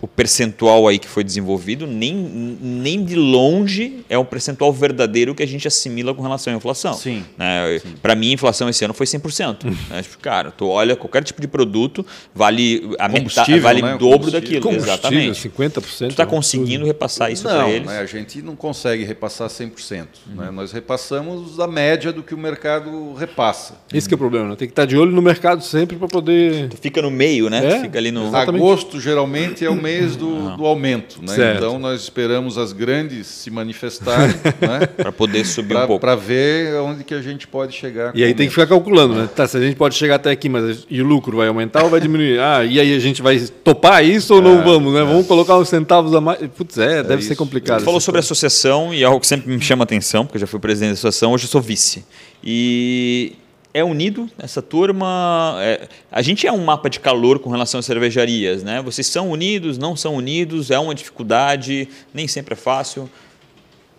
o percentual aí que foi desenvolvido nem, nem de longe é um percentual verdadeiro que a gente assimila com relação à inflação. Sim. Né? Para mim, a inflação esse ano foi 100%. né? Tipo, cara, tu olha qualquer tipo de produto, vale a metade, vale né? o dobro daquilo. Exatamente. 50%. Tu está conseguindo tudo. repassar isso para eles? Né? a gente não consegue repassar 100%. Né? Uhum. Né? Nós repassamos a média do que o mercado repassa. Esse é o problema. Né? Tem que estar de olho no mercado sempre para poder... Tu fica no meio, né? É, fica ali no... Exatamente. Agosto, geralmente, é o mês do, do aumento. Né? Então, nós esperamos as grandes se manifestarem né? para poder subir pra, um pouco. Para ver onde que a gente pode chegar. E aí tem que ficar calculando, né? Tá, se a gente pode chegar até aqui, mas e o lucro vai aumentar ou vai diminuir? Ah, e aí a gente vai topar isso ou não é, vamos? Né? É. Vamos colocar uns centavos a mais? Putz, é, deve ser complicado. Você falou sobre associação e algo que sempre me chama atenção, porque eu já fui presidente da associação, hoje eu sou vice. E é unido essa turma. É, a gente é um mapa de calor com relação às cervejarias, né? Vocês são unidos, não são unidos, é uma dificuldade, nem sempre é fácil.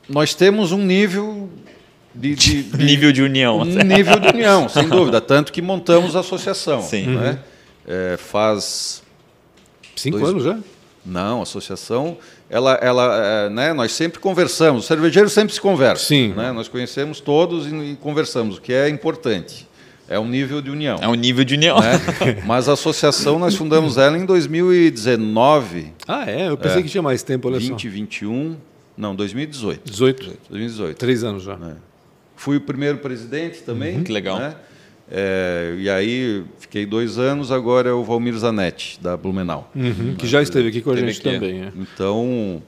Nós temos um nível de, de, de nível de união, um nível de união, sem dúvida, tanto que montamos a associação. Sim. Né? Uhum. É, faz cinco dois... anos já. Não, a associação, ela, ela, é, né, nós sempre conversamos, os cervejeiros sempre se conversam. Sim. Né? Nós conhecemos todos e, conversamos, o que é importante. É um nível de união. É um nível de união. Né? Mas a associação, nós fundamos ela em 2019. Ah, é? Eu pensei é. que tinha mais tempo, olha 2021. Não, 2018. 18. 2018. Três anos já. É. Fui o primeiro presidente também. Uhum, que legal. É, e aí fiquei dois anos, agora é o Valmir Zanetti, da Blumenau. Uhum, que já esteve aqui com a gente aqui. também. É. Então,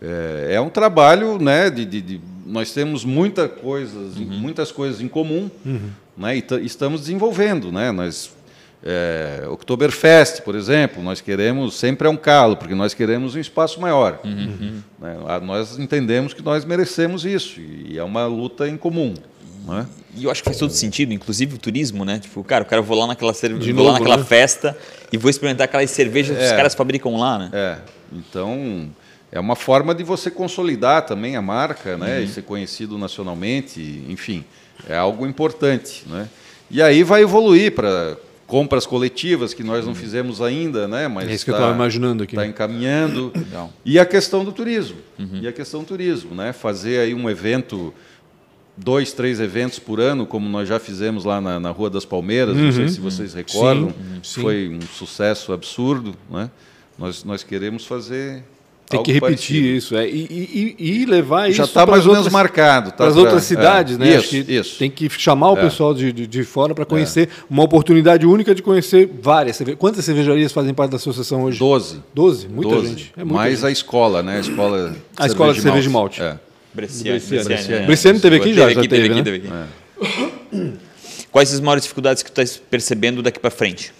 é, é, um trabalho, né? De, de, de, nós temos muita coisas, uhum. muitas coisas em comum, uhum. né? E estamos desenvolvendo, né? Nós é, Oktoberfest, por exemplo, nós queremos sempre é um calo, porque nós queremos um espaço maior. Uhum. Né? Nós entendemos que nós merecemos isso e é uma luta em comum. Né? E eu acho que faz todo sentido, inclusive o turismo, né? Tipo, cara, o cara vou lá naquela, cerve... vou novo, lá naquela né? festa e vou experimentar aquelas cervejas é, que os é. caras fabricam lá, né? É. Então, é uma forma de você consolidar também a marca, né? Uhum. E ser conhecido nacionalmente, enfim, é algo importante, né? E aí vai evoluir para compras coletivas que nós não uhum. fizemos ainda, né? Mas é isso tá, que eu estava tá imaginando aqui. Está encaminhando. Legal. E a questão do turismo. Uhum. E a questão do turismo, né? Fazer aí um evento, dois, três eventos por ano, como nós já fizemos lá na, na Rua das Palmeiras, uhum. não sei uhum. se vocês recordam. Sim. Sim. Foi um sucesso absurdo, né? Nós, nós queremos fazer tem que repetir parecido. isso, é, e, e, e levar Já isso está mais ou menos marcado. Tá para as outras cidades, é, né? Isso, isso. Tem que chamar o é. pessoal de, de, de fora para conhecer é. uma oportunidade única de conhecer várias. Quantas cervejarias fazem parte da associação hoje? Doze. Doze? Muita Doze. gente. É muita mais gente. a escola, né? A escola, a escola de cerveja de malte. É. Bresciani. Bresciani, Bresciani teve aqui já? Teve aqui, teve aqui. Né? Quais as maiores dificuldades que tu está percebendo daqui para frente?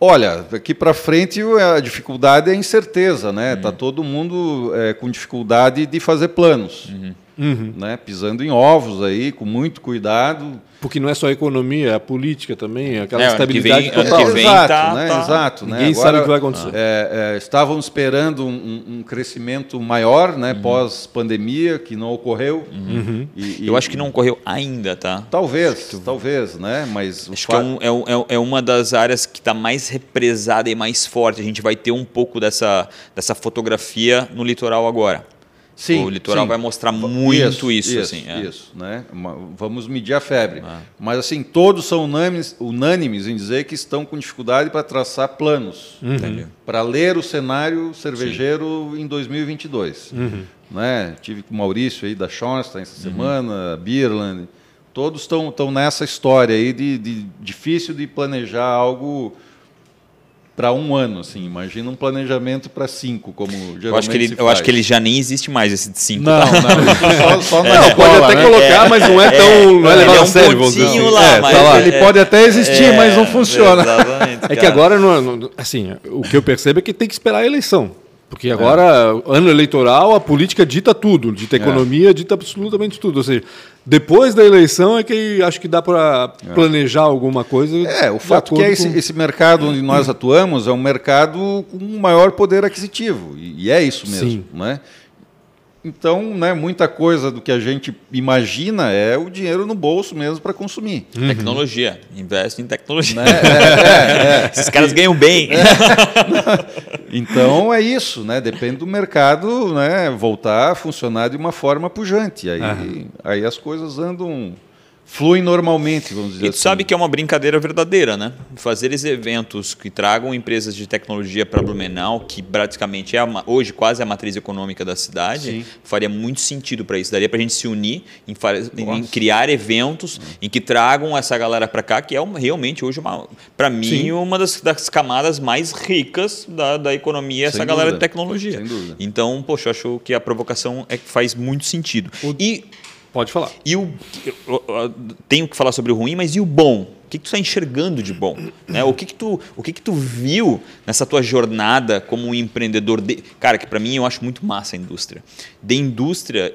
Olha, daqui para frente a dificuldade é a incerteza, né? Uhum. Tá todo mundo é, com dificuldade de fazer planos, uhum. Uhum. né? Pisando em ovos aí, com muito cuidado. Porque não é só a economia, é a política também, aquela é, estabilidade que vem, total. Vem, exato, tá, né? Tá. Exato, Ninguém né? sabe o que vai acontecer. É, é, estávamos esperando um, um, crescimento maior, né? Uhum. Pós-pandemia, que não ocorreu. Uhum. E, e, Eu acho que não ocorreu ainda, tá? Talvez, tu... talvez, né? Mas acho que é, um, é, é, é, uma das áreas que está mais represada e mais forte. A gente vai ter um pouco dessa, dessa fotografia no litoral agora. Sim, o litoral sim. vai mostrar muito isso, isso, isso assim. É. Isso, né? Vamos medir a febre. Ah. Mas assim, todos são unânimes, unânimes em dizer que estão com dificuldade para traçar planos, uhum. para ler o cenário cervejeiro sim. em 2022. Uhum. Né? Tive com o Maurício aí da Schornstein essa uhum. semana, Birland, todos estão estão nessa história aí de, de difícil de planejar algo para um ano, assim. Imagina um planejamento para cinco, como geralmente eu acho que ele, Eu acho que ele já nem existe mais, esse de cinco. Não, tá? não, só, só na é, Pode até né? colocar, mas não é tão... É, não é levado é um a sério, vamos dizer lá, é, tá lá. Ele pode até existir, mas não funciona. É que agora, não, assim, o que eu percebo é que tem que esperar a eleição. Porque agora, é. ano eleitoral, a política dita tudo, dita a economia, é. dita absolutamente tudo. Ou seja, depois da eleição é que acho que dá para é. planejar alguma coisa. É, o fato que é esse, com... esse, mercado onde nós atuamos é um mercado com maior poder aquisitivo. E, e é isso mesmo. Sim. Né? Então, né, muita coisa do que a gente imagina é o dinheiro no bolso mesmo para consumir. Uhum. Tecnologia. Investe em tecnologia. Né? É, é, é. Esses caras ganham bem. É. então é isso, né? Depende do mercado né, voltar a funcionar de uma forma pujante. Aí, uhum. aí as coisas andam fluem normalmente, vamos dizer e assim. sabe que é uma brincadeira verdadeira, né? Fazer esses eventos que tragam empresas de tecnologia para Blumenau, que praticamente é a, hoje quase a matriz econômica da cidade, Sim. faria muito sentido para isso. Daria para a gente se unir em, em criar eventos em que tragam essa galera para cá, que é uma, realmente hoje, para mim, Sim. uma das, das, camadas mais ricas da, da economia, Sem essa dúvida. galera de tecnologia. Então, poxa, eu acho que a provocação é que faz muito sentido. O... E Pode falar. E o, tenho que falar sobre o ruim, mas e o bom? O que, que tu está enxergando de bom? Né? O, que, que, tu, o que, que tu viu nessa tua jornada como um empreendedor? De... Cara, que para mim eu acho muito massa a indústria. De indústria,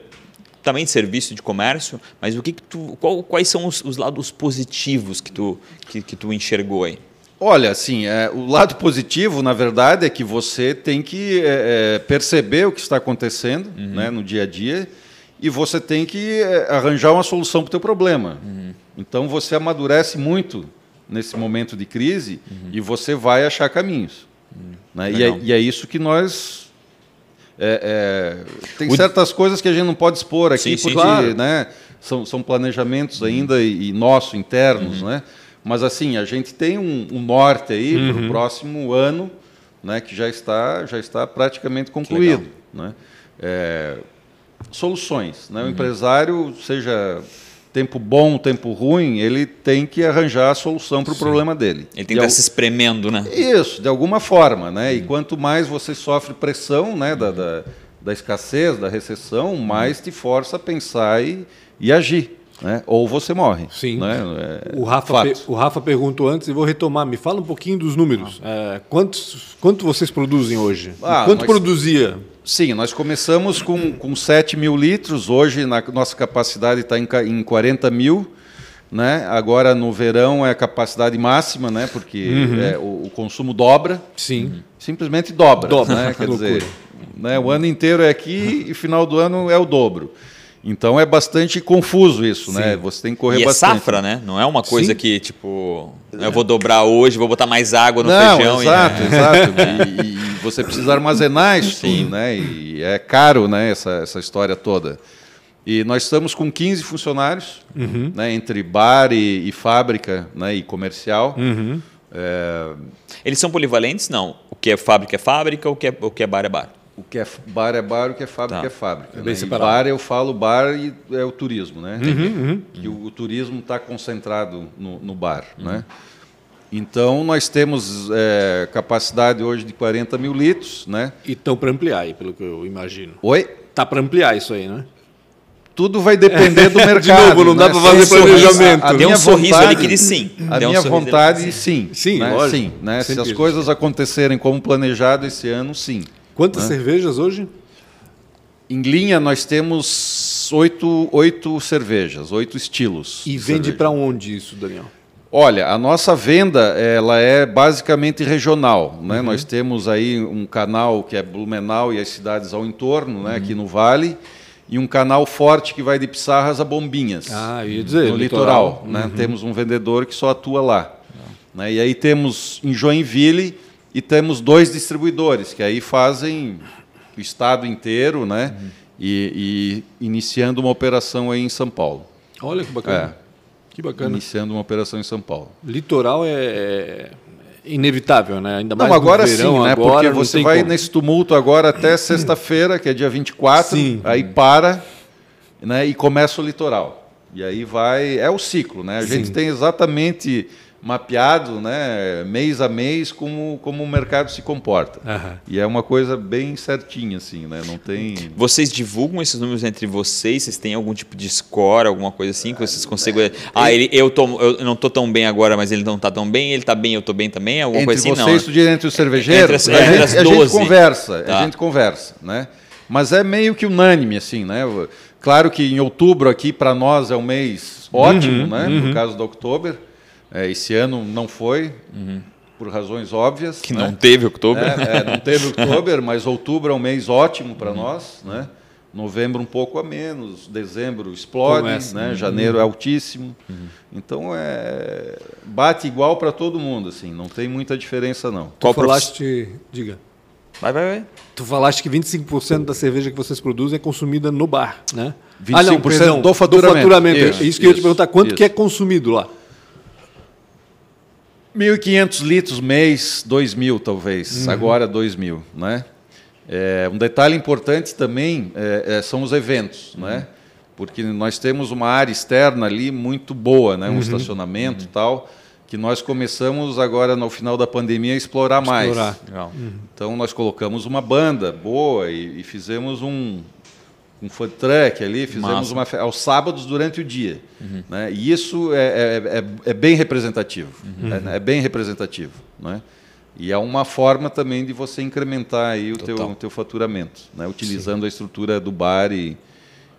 também de serviço de comércio, mas o que, que tu, qual, quais são os, os, lados positivos que tu, que, que tu enxergou aí? Olha, assim, é, o lado positivo, na verdade, é que você tem que é, é perceber o que está acontecendo uhum. né, no dia a dia e você tem que eh, arranjar uma solução para o teu problema. Uhum. Então você amadurece muito nesse momento de crise uhum. e você vai achar caminhos. Uhum. Né? E, é, e, é, isso que nós é, é, tem o... certas coisas que a gente não pode expor aqui sim, porque sim, claro. né, são, são planejamentos ainda e, e nossos internos, uhum. né? Mas assim a gente tem um, um norte aí para o uhum. próximo ano, né? Que já está já está praticamente concluído, soluções. Né? O uhum. empresário, seja tempo bom, tempo ruim, ele tem que arranjar a solução para o problema dele. Ele tem que estar se espremendo, né? Isso, de alguma forma. Né? Uhum. E quanto mais você sofre pressão né, da, da, da escassez, da recessão, mais te força a pensar e, e agir. né? ou você morre. Sim. Né? É, o, Rafa o Rafa perguntou antes e vou retomar. Me fala um pouquinho dos números. Ah. É, quantos, quanto vocês produzem hoje? Ah, quanto nós, produzia? Sim, nós começamos com, com 7 mil litros. Hoje na, nossa capacidade está em, em 40 mil. Né? Agora no verão é a capacidade máxima, né? porque uhum. é, o, o, consumo dobra. Sim. Simplesmente dobra. dobra. Né? Quer dizer, né? o ano inteiro é aqui e final do ano é o dobro. Então é bastante confuso isso, né? Sim. né? Você tem que correr e bastante. é safra, né? Não é uma coisa Sim. que, tipo, eu vou dobrar hoje, vou botar mais água no Não, feijão. Exato, e... exato. E, e, você precisa armazenar isso Sim. tudo, né? E é caro, né? Essa, essa história toda. E nós estamos com 15 funcionários, uhum. né? entre bar e, e, fábrica né? e comercial. Uhum. É... Eles são polivalentes? Não. O que é fábrica é fábrica, o que é, o que é bar é bar o que é bar é bar, o que é fábrica tá. é fábrica. É né? bar eu falo bar e é o turismo, né? Uhum, uhum. Que o, o turismo está concentrado no, no bar, uhum. né? Então nós temos é, capacidade hoje de 40 mil litros, né? E estão para ampliar aí, pelo que eu imagino. Oi? Tá para ampliar isso aí, né? Tudo vai depender do mercado. De novo, não né? dá para fazer planejamento. A, a Deu um sorriso vontade, ali que diz sim. A Deu minha um vontade, sim. Sim, né? lógico. Sim, né? Se as coisas acontecerem como planejado esse ano, sim. Quantas né? cervejas hoje? Em linha, nós temos oito, oito cervejas, oito estilos. E vende para onde isso, Daniel? Olha, a nossa venda ela é basicamente regional. Né? Uhum. Nós temos aí um canal que é Blumenau e as cidades ao entorno, né? Uhum. aqui no Vale, e um canal forte que vai de Pissarras a Bombinhas, ah, ia dizer, no litoral. litoral né? Uhum. Temos um vendedor que só atua lá. Né? E aí temos em Joinville e temos dois distribuidores que aí fazem o estado inteiro, né? Uhum. E, e, iniciando uma operação aí em São Paulo. Olha que bacana. É. Que bacana. Iniciando uma operação em São Paulo. Litoral é, é inevitável, né? Ainda mais não, agora verão, sim, né? Agora Porque você vai como. nesse tumulto agora até sexta-feira, que é dia 24, sim. aí para né, e começa o litoral. E aí vai. É o ciclo, né? A sim. gente tem exatamente mapeado, né, mês a mês, como, como o mercado se comporta. Uhum. E é uma coisa bem certinha, assim, né? Não tem. Vocês divulgam esses números entre vocês? Vocês têm algum tipo de score, alguma coisa assim que vocês conseguem? É, ah, ele, eu, tô, eu não estou tão bem agora, mas ele não está tão bem. Ele está bem, eu estou bem também. Alguma entre coisa assim, vocês, não? Entre vocês, entre os cervejeiros, entre as, a, gente, a gente conversa, tá. a gente conversa, né? Mas é meio que unânime, assim, né? Claro que em outubro aqui para nós é um mês ótimo, uhum, né? Uhum. No caso do outubro é, esse ano não foi, uhum. por razões óbvias. Que né? não teve outubro. É, é, não teve outubro, mas outubro é um mês ótimo para uhum. nós. Né? Novembro um pouco a menos, dezembro explode, né? Uhum. janeiro é altíssimo. Uhum. Então é bate igual para todo mundo, assim, não tem muita diferença não. Qual tu falaste, diga. Vai, vai, vai. Tu falaste que 25% da cerveja que vocês produzem é consumida no bar, né? 25% ah, não, perdão, do faturamento. Do faturamento. Isso, isso que eu ia te perguntar, quanto isso. que é consumido lá? 1.500 litros mês, 2.000 talvez, uhum. agora 2.000, né? É, um detalhe importante também é, é, são os eventos, uhum. né? Porque nós temos uma área externa ali muito boa, né? Um uhum. estacionamento e uhum. tal, que nós começamos agora no final da pandemia a explorar, explorar. mais. Então nós colocamos uma banda boa e, e fizemos um, um food truck ali, fizemos Massa. uma aos sábados durante o dia. Uhum. Né? E isso é, é, é, é bem representativo. Uhum. É, é, bem representativo. Né? E é uma forma também de você incrementar aí o teu, o teu faturamento, né? utilizando Sim. a estrutura do bar e,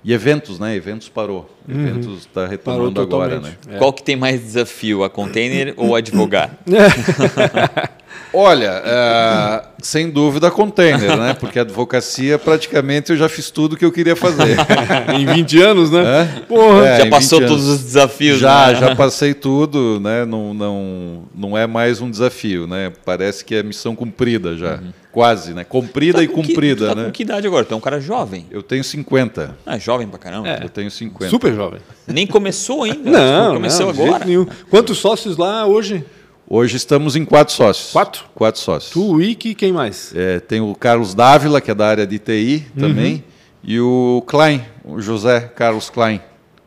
e eventos, né? Eventos parou. Uhum. Eventos está retomando agora, né? É. Qual que tem mais desafio, a container ou advogar? Olha, uh, sem dúvida container, né? Porque a advocacia praticamente eu já fiz tudo que eu queria fazer. em 20 anos, né? É? Porra, é, já passou todos os desafios. Já, né? já passei tudo, né? Não, não, não é mais um desafio, né? Parece que é missão cumprida já. Uhum. Quase, né? Comprida tá e cumprida, que, tá né? Com que idade agora? Tu é um cara jovem. Eu tenho 50. Ah, jovem pra caramba. É. Eu tenho 50. Super jovem. Nem começou ainda. Não, começou não, agora. Quantos sócios lá hoje? Hoje estamos em quatro sócios. Quatro? Quatro sócios. Tu, Wiki, quem mais? É, tem o Carlos Dávila, que é da área de TI também, uhum. e o Klein, o José Carlos Klein,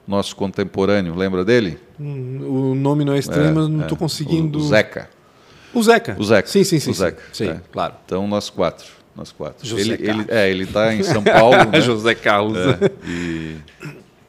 nosso contemporâneo. Lembra dele? Hum, o nome não é estranho, é, mas não estou é. conseguindo. O Zeca. O Zeca. O Zeca. Sim, sim, sim. O Zeca. Sim, é. claro. Então, nós quatro. Nós quatro. José ele, ele, é, ele está em São Paulo. né? José Carlos. É, e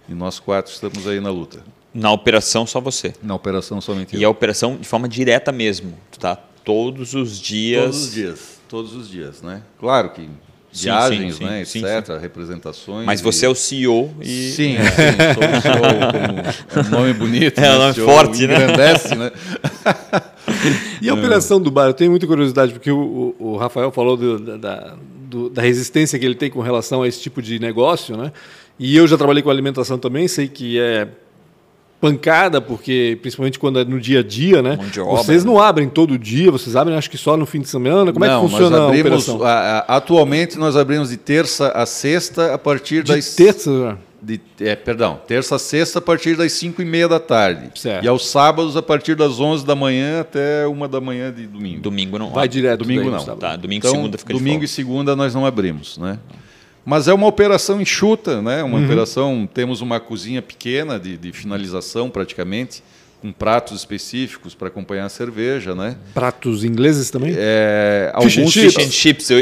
E nós quatro estamos aí na luta. Na operação, só você? Na operação, somente E eu. a operação de forma direta mesmo, tá? Todos os dias? Todos os dias, todos os dias, né? Claro que viagens, sim, sim, né, sim, etc., representações. Mas você e... é o CEO e... Sim, é, sim sou o CEO, como é um nome bonito. É um né? nome CEO forte, né? Engrandece, né? e a operação do bar, eu tenho muita curiosidade, porque o, o Rafael falou do, da, do, da resistência que ele tem com relação a esse tipo de negócio, né? E eu já trabalhei com alimentação também, sei que é pancada, porque principalmente quando é no dia a dia, né? Vocês não abrem todo dia, vocês abrem acho que só no fim de semana. Como não, é que funciona nós abrimos, a operação? A, a, atualmente nós abrimos de terça a sexta a partir de das terça. De, é, perdão, terça a sexta a partir das 5 e meia da tarde. Certo. E aos sábados a partir das 11 da manhã até uma da manhã de domingo. Domingo não. Vai direto. Domingo daí, não. Tá, domingo e então, segunda fica Domingo e segunda nós não abrimos, né? Mas é uma operação enxuta, né? uma uhum. operação. Temos uma cozinha pequena de, de finalização praticamente com pratos específicos para acompanhar a cerveja, né? Pratos ingleses também? É, fish alguns chips. Fish chips. Eu...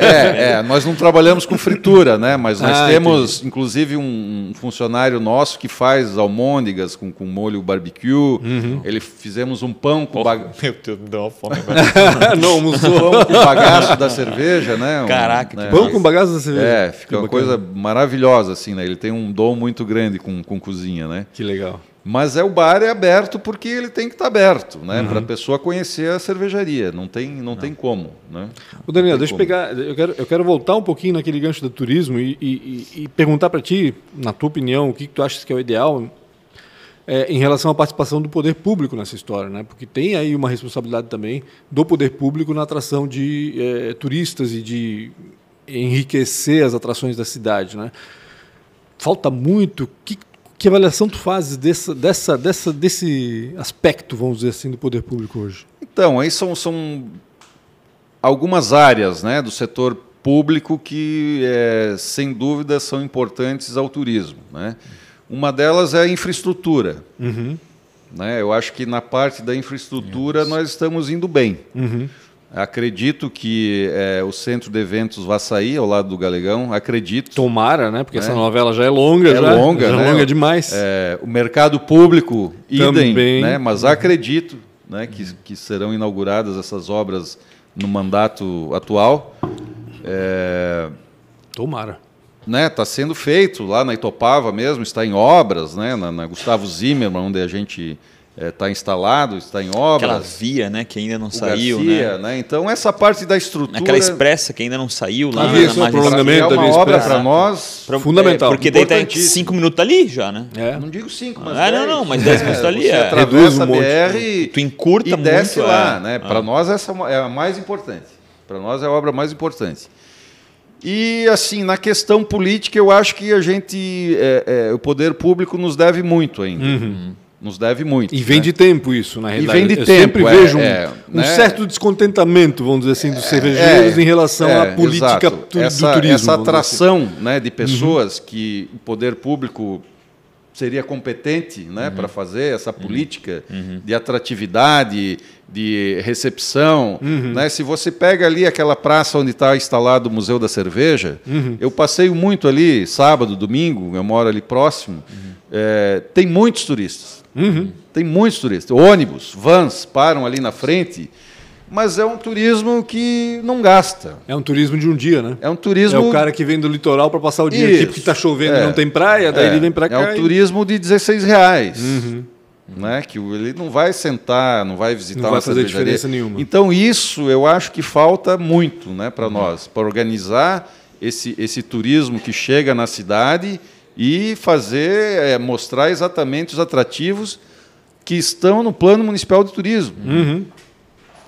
é, é, nós não trabalhamos com fritura, né? Mas nós ah, temos, entendi. inclusive, um, funcionário nosso que faz almôndegas com, com molho barbecue. Uhum. Ele fizemos um pão com oh, bag... Meu Deus, me deu uma fome agora. não, almoçou. Pão com bagaço da cerveja, né? Um, Caraca, né? pão com bagaço da cerveja. É, fica uma coisa maravilhosa assim, né? Ele tem um dom muito grande com, com cozinha, né? Que legal. Mas é o bar é aberto porque ele tem que estar tá aberto, né? Uhum. Para a pessoa conhecer a cervejaria. Não tem, não, não. tem como, né? O Daniel, deixa eu pegar. Eu quero, eu quero voltar um pouquinho naquele gancho do turismo e, e, e perguntar para ti, na tua opinião, o que, que tu achas que é o ideal é, em relação à participação do poder público nessa história, né? Porque tem aí uma responsabilidade também do poder público na atração de é, turistas e de enriquecer as atrações da cidade, né? Falta muito. O que que avaliação tu fazes dessa, dessa, dessa, desse aspecto, vamos dizer assim, do poder público hoje? Então, aí são, são algumas áreas né, do setor público que, é, sem dúvida, são importantes ao turismo. Né? Uma delas é a infraestrutura. Uhum. Né? Eu acho que na parte da infraestrutura nós estamos indo bem. Uhum. Acredito que é, o centro de eventos vai sair ao lado do Galegão. Acredito. Tomara, né? Porque né? essa novela já é longa, é já, longa, já é né? longa demais. É, o mercado público idem, Também. né? Mas acredito, né, que, que serão inauguradas essas obras no mandato atual. É, Tomara. Né, está sendo feito lá na Itopava mesmo, está em obras, né, na, na Gustavo Zimmermann, onde a gente está é, tá instalado, está em obras. Aquela via, né, que ainda não o saiu, Garcia, né? né? Então essa parte da estrutura. Aquela expressa que ainda não saiu lá. Ah, isso, na o prolongamento é uma obra para nós pra, fundamental. É, porque daí tá cinco minutos ali já, né? É. Não digo cinco, mas ah, não, não, mas dez minutos ali é. Reduz um monte. BR tu encurta e desce muito, lá, é. né? Para ah. nós essa é a mais importante. Para nós é a obra mais importante. E assim, na questão política, eu acho que a gente, é, é, o poder público nos deve muito ainda. Uhum nos deve muito. E vem né? de tempo isso, na realidade. E vem de Eu tempo. sempre é, vejo um, é, um né? certo descontentamento, vamos dizer assim, dos cervejeiros é, em relação à é, política tu, essa, do turismo. Essa assim. atração assim. né, de pessoas uhum. que o poder público seria competente né, uhum. para fazer essa uhum. política uhum. de atratividade, de recepção. Uhum. Né? Se você pega ali aquela praça onde está instalado o Museu da Cerveja, uhum. eu passeio muito ali, sábado, domingo, eu moro ali próximo, é, tem muitos turistas. Uhum. Tem muitos turistas. Ônibus, vans param ali na frente, mas é um turismo que não gasta. É um turismo de um dia, né? É um turismo. É o cara que vem do litoral para passar o dia Isso. aqui porque está chovendo é. e não tem praia, daí é. ele vem para cá. É um e... turismo de 16 reais. Uhum. Né? Que ele não vai sentar, não vai visitar não vai fazer diferença nenhuma. Então isso eu acho que falta muito, né, para uhum. nós, para organizar esse esse turismo que chega na cidade e fazer, é, mostrar exatamente os atrativos que estão no plano municipal de turismo. Uhum.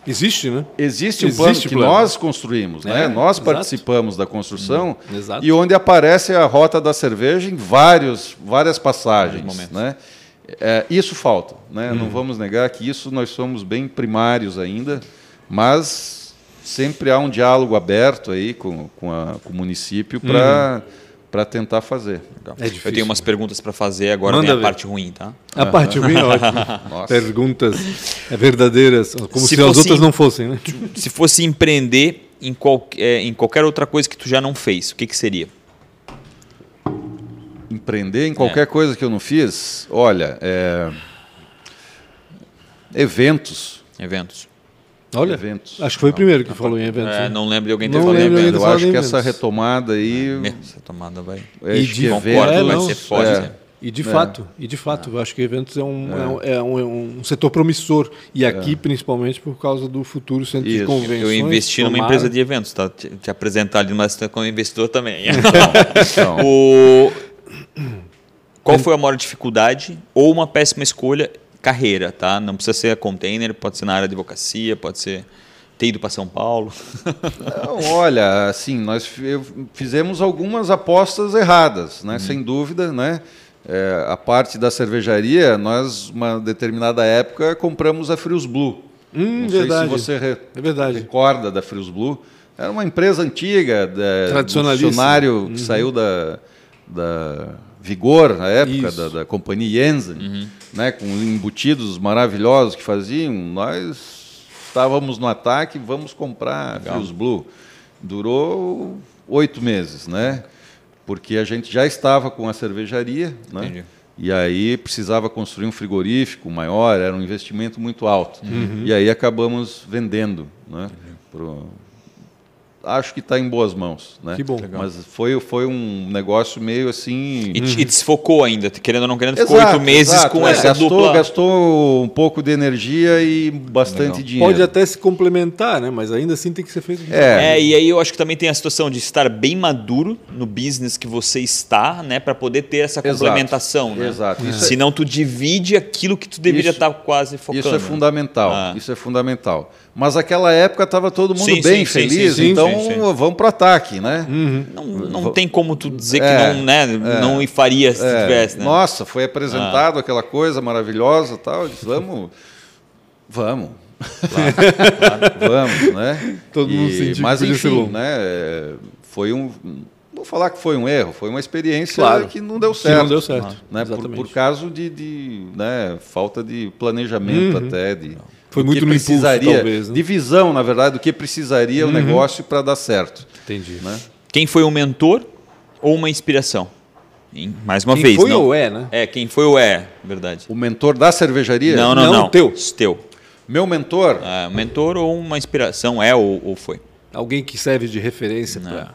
Existe, né? Existe um Existe plano que plano. nós construímos, né? é, né? Nós exato. participamos da construção uhum. e onde aparece a rota da cerveja em vários, várias passagens, né? É, isso falta, né? Uhum. Não vamos negar que isso nós somos bem primários ainda, mas sempre há um diálogo aberto aí com, com, a, com o município para uhum para tentar fazer. É difícil, eu tenho umas perguntas para fazer agora Manda vem a ver. parte ruim, tá? A parte ruim é ótima. Perguntas verdadeiras, como se, se as outras não fossem, né? Se fosse empreender em, qual, é, em qualquer outra coisa que tu já não fez, o que, que seria? empreender em qualquer é. coisa que eu não fiz, olha, é... eventos. Eventos. Olha, eventos. acho que foi o primeiro que falou em eventos. É, né? Não lembro de alguém ter falado em eventos. Eu acho que essa retomada aí... É, essa retomada vai... E de concordo, é, vai ser forte. É. E de é. fato, e de fato, eu acho que eventos é um, é. é um, é um, setor promissor. E aqui, principalmente, por causa do futuro centro Isso. de convenções. Eu investi tomara... numa empresa de eventos, tá? Te, te apresentar ali, mas como investidor também. o... Qual foi a maior dificuldade ou uma péssima escolha carreira, tá? Não precisa ser a container, pode ser na área de advocacia, pode ser ter ido para São Paulo. Não, olha, assim, nós fizemos algumas apostas erradas, né? Hum. Sem dúvida, né? É, a parte da cervejaria, nós, uma determinada época, compramos a Frios Blue. Hum, Não verdade. sei se você re é verdade. recorda da Frios Blue. Era uma empresa antiga, tradicionalista, funcionário que uhum. saiu da, da Vigor, na época, da, da, companhia Jensen, uhum. né, com embutidos maravilhosos que faziam. Nós estávamos no ataque, vamos comprar Legal. Frios Blue. Durou oito meses, né? Porque a gente já estava com a cervejaria, né? Entendi. E aí precisava construir um frigorífico maior, era um investimento muito alto. Uhum. E aí acabamos vendendo, né? Pro, acho que está em boas mãos. Né? Que bom. Legal. Mas foi, foi um negócio meio assim. E, e desfocou ainda, querendo ou não querendo, ficou oito meses exato, com é, essa gastou, dupla. Gastou um pouco de energia e bastante Legal. dinheiro. Pode até se complementar, né? mas ainda assim tem que ser feito. É. é, e aí eu acho que também tem a situação de estar bem maduro no business que você está, né? para poder ter essa complementação. Exato. Né? Exato. É. Senão tu divide aquilo que tu deveria isso, estar quase focando. Isso é fundamental. Ah. Isso é fundamental. Mas aquela época estava todo mundo sim, bem, sim, feliz, sim, então vamos para o ataque, né? Uhum. Não, não tem como tu dizer que é, não, né, é, não faria se é. tivesse, né? Nossa, foi apresentado ah. aquela coisa maravilhosa tal, disse, vamos, vamos. Claro, claro, vamos, né? Todo e, mundo sentiu Mas enfim, né? Foi um, vou falar que foi um erro, foi uma experiência claro. que não deu certo. Que não deu certo. Né? Por, por causa de, de né? falta de planejamento uhum. até. De, foi muito que precisaria, impulso, talvez, né? de visão, na verdade, do que precisaria uhum. o negócio para dar certo. Entendi. Né? Quem foi um mentor ou uma inspiração? Mais uma quem vez. Quem foi não. ou é, né? É, quem foi ou é, verdade. O mentor da cervejaria? Não, não, não. não. Teu. Teu. Meu mentor? É, mentor ou uma inspiração, é ou, ou foi? Alguém que serve de referência para.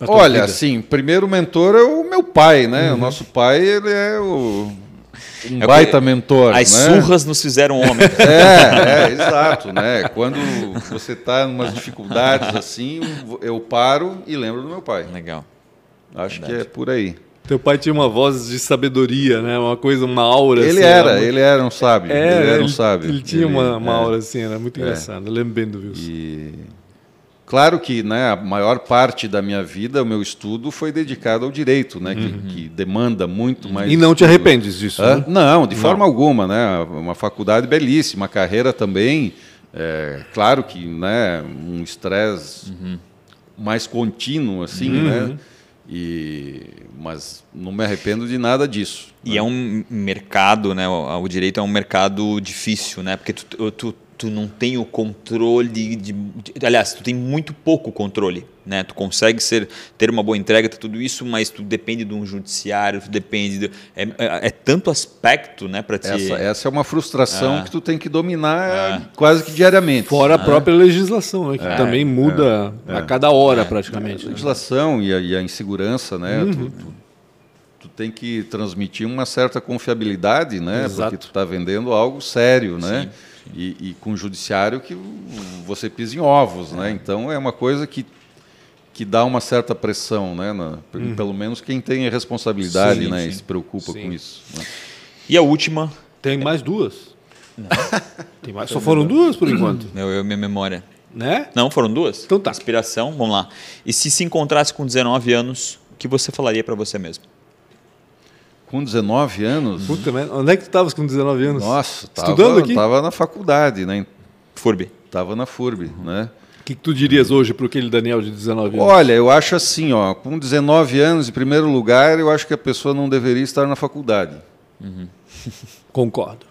Olha, assim, primeiro mentor é o meu pai, né? Uhum. O nosso pai, ele é o um é baita mentor. As né? surras nos fizeram homem. É, é, exato, né? Quando você está em umas dificuldades assim, eu paro e lembro do meu pai. Legal. Acho Verdade. que é por aí. Teu pai tinha uma voz de sabedoria, né? Uma coisa, uma aura. Ele assim, era, ele era um sábio. É, ele era um sábio. Ele tinha ele, uma, uma é, aura assim, era muito é. engraçado. Eu lembro bem do Wilson. E Claro que né, a maior parte da minha vida, o meu estudo foi dedicado ao direito, né, uhum. que, que, demanda muito mais. E não estudo. te arrependes disso? Né? Não, de não. forma alguma. Né, uma faculdade belíssima, carreira também. É, claro que né, um estresse uhum. mais contínuo, assim, uhum. né? E, mas não me arrependo de nada disso. E né? é um mercado, né? O, o, direito é um mercado difícil, né? Porque tu, tu tu não tem o controle de, de, aliás tu tem muito pouco controle né tu consegue ser ter uma boa entrega tudo isso mas tu depende de um judiciário tu depende de, é, é, é, tanto aspecto né para te essa, essa é uma frustração ah. que tu tem que dominar ah. quase que diariamente fora ah. a própria legislação né, que é, também muda é, a cada hora praticamente a legislação e a, e a insegurança né uhum. tu, tu, tu tem que transmitir uma certa confiabilidade né Exato. porque tu está vendendo algo sério né Sim. E, e, com o judiciário que você pisa em ovos, né? Então é uma coisa que, que dá uma certa pressão, né? Na, hum. Pelo menos quem tem a responsabilidade, sim, né? Sim. E se preocupa sim. com isso. Né? E a última? Tem mais duas. Não. Tem mais. Só foram duas por enquanto. Meu, eu, minha memória. Né? Não, foram duas? Então tá. Inspiração, vamos lá. E se se encontrasse com 19 anos, o que você falaria para você mesmo? Com 19 anos? Puta, onde é que tu estavas com 19 anos? Nossa, tava, estudando aqui? Estava na faculdade, né? FURB. Estava na FURB, né? O que, que, tu dirias hoje para aquele Daniel de 19 anos? Olha, eu acho assim, ó, com 19 anos, em primeiro lugar, eu acho que a pessoa não deveria estar na faculdade. Uhum. Concordo.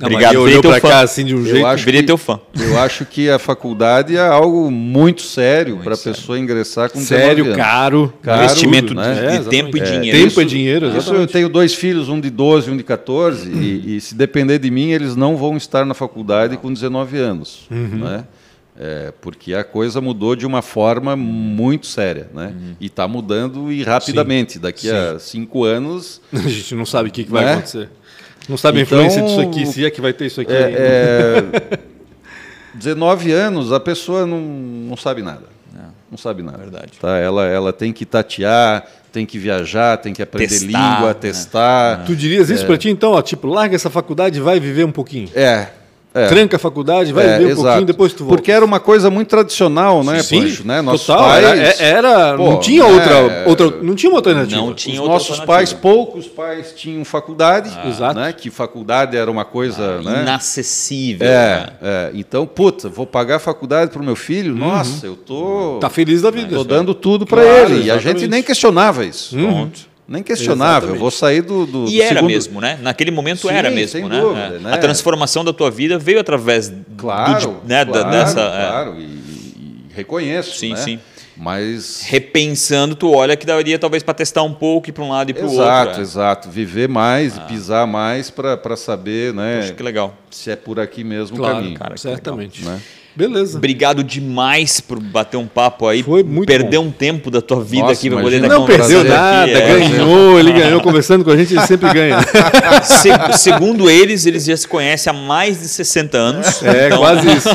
Obrigado, olhou pra fã. cá assim de um jeito. Acho Virei teu fã. Eu acho que a faculdade é algo muito sério para a pessoa ingressar com Sério, caro, caro. Investimento né? de, tempo e é, dinheiro. Tempo e dinheiro, exatamente. Isso eu tenho dois filhos, um de 12 e um de 14, uhum. e, e, se depender de mim, eles não vão estar na faculdade com 19 anos. Uhum. Né? É, porque a coisa mudou de uma forma muito séria, né? Uhum. E está mudando e rapidamente. Sim. Daqui Sim. a cinco anos. A gente não sabe o que, que vai né? acontecer. Não sabe a então, influência disso aqui, se é que vai ter isso aqui. É, é, 19 anos, a pessoa não, não sabe nada. Não, não sabe nada. Verdade. Tá? Ela, ela tem que tatear, tem que viajar, tem que aprender testar, língua, né? testar. Tu dirias isso é. para ti então? Ó, tipo, larga essa faculdade e vai viver um pouquinho. É, é. Tranca a faculdade, vai é, ver um exato. pouquinho, depois tu volta. Porque era uma coisa muito tradicional, né, Sim, Pancho, né? Nossos total, pais, era, era pô, não tinha né, outra, outra, não tinha uma alternativa. Não tinha Os nossos pais, poucos pais tinham faculdade, ah. exato. né? Que faculdade era uma coisa, ah, né? inacessível. É, né? é, então, puta, vou pagar a faculdade para o meu filho? Uhum. Nossa, eu tô Tá feliz da vida. Tô dando tudo para claro, ele. Exatamente. E a gente nem questionava isso. Uhum. Pronto. Nem questionável, eu vou sair do. do e era segundo... mesmo, né? Naquele momento Sim, era mesmo, né? Dúvida, é. né? A transformação da tua vida veio através claro, do, né, claro, dessa. Claro, é. e, e, reconheço. Sim, né? sim. Mas. Repensando, tu olha que daria talvez para testar um pouco e para um lado e para o outro. Exato, é. exato. Viver mais, ah. pisar mais para saber, né? Acho que legal. Se é por aqui mesmo claro, o caminho. Cara, certamente. Legal, né? Beleza. Obrigado demais por bater um papo aí. Foi muito Perder bom. um tempo da tua vida Nossa, aqui para poder Não perdeu nada, aqui, é. ganhou, ele ganhou conversando com a gente, ele sempre ganha. Se, segundo eles, eles já se conhecem há mais de 60 anos. É, então... quase isso.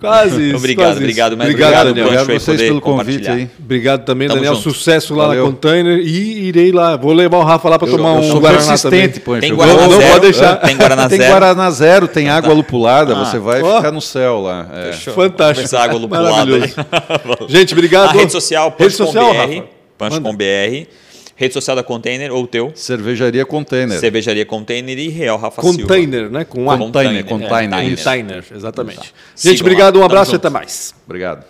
Quase isso. Obrigado, quase obrigado, mas obrigado, obrigado, Daniel. Obrigado vocês pelo convite aí. Obrigado também, Tamo Daniel. Junto. Sucesso lá Valeu. na Container e irei lá. Vou levar o Rafa lá para tomar eu um Guaraná também. Tem Guaraná não, zero. Pode deixar. Tem Guaraná zero. Tem Guaraná zero, tem água lupulada, você vai ficar no céu lá. Fantástico. Fantástico. água lupulada aí. Gente, obrigado. A rede social, rede social, BR, Punch.com.br. Rede social da Container ou teu? Cervejaria Container. Cervejaria Container e Real Rafa Container, Silva. né? Com a. Container, container. É, container, exatamente. Exato. Gente, obrigado, um abraço e até mais. Obrigado.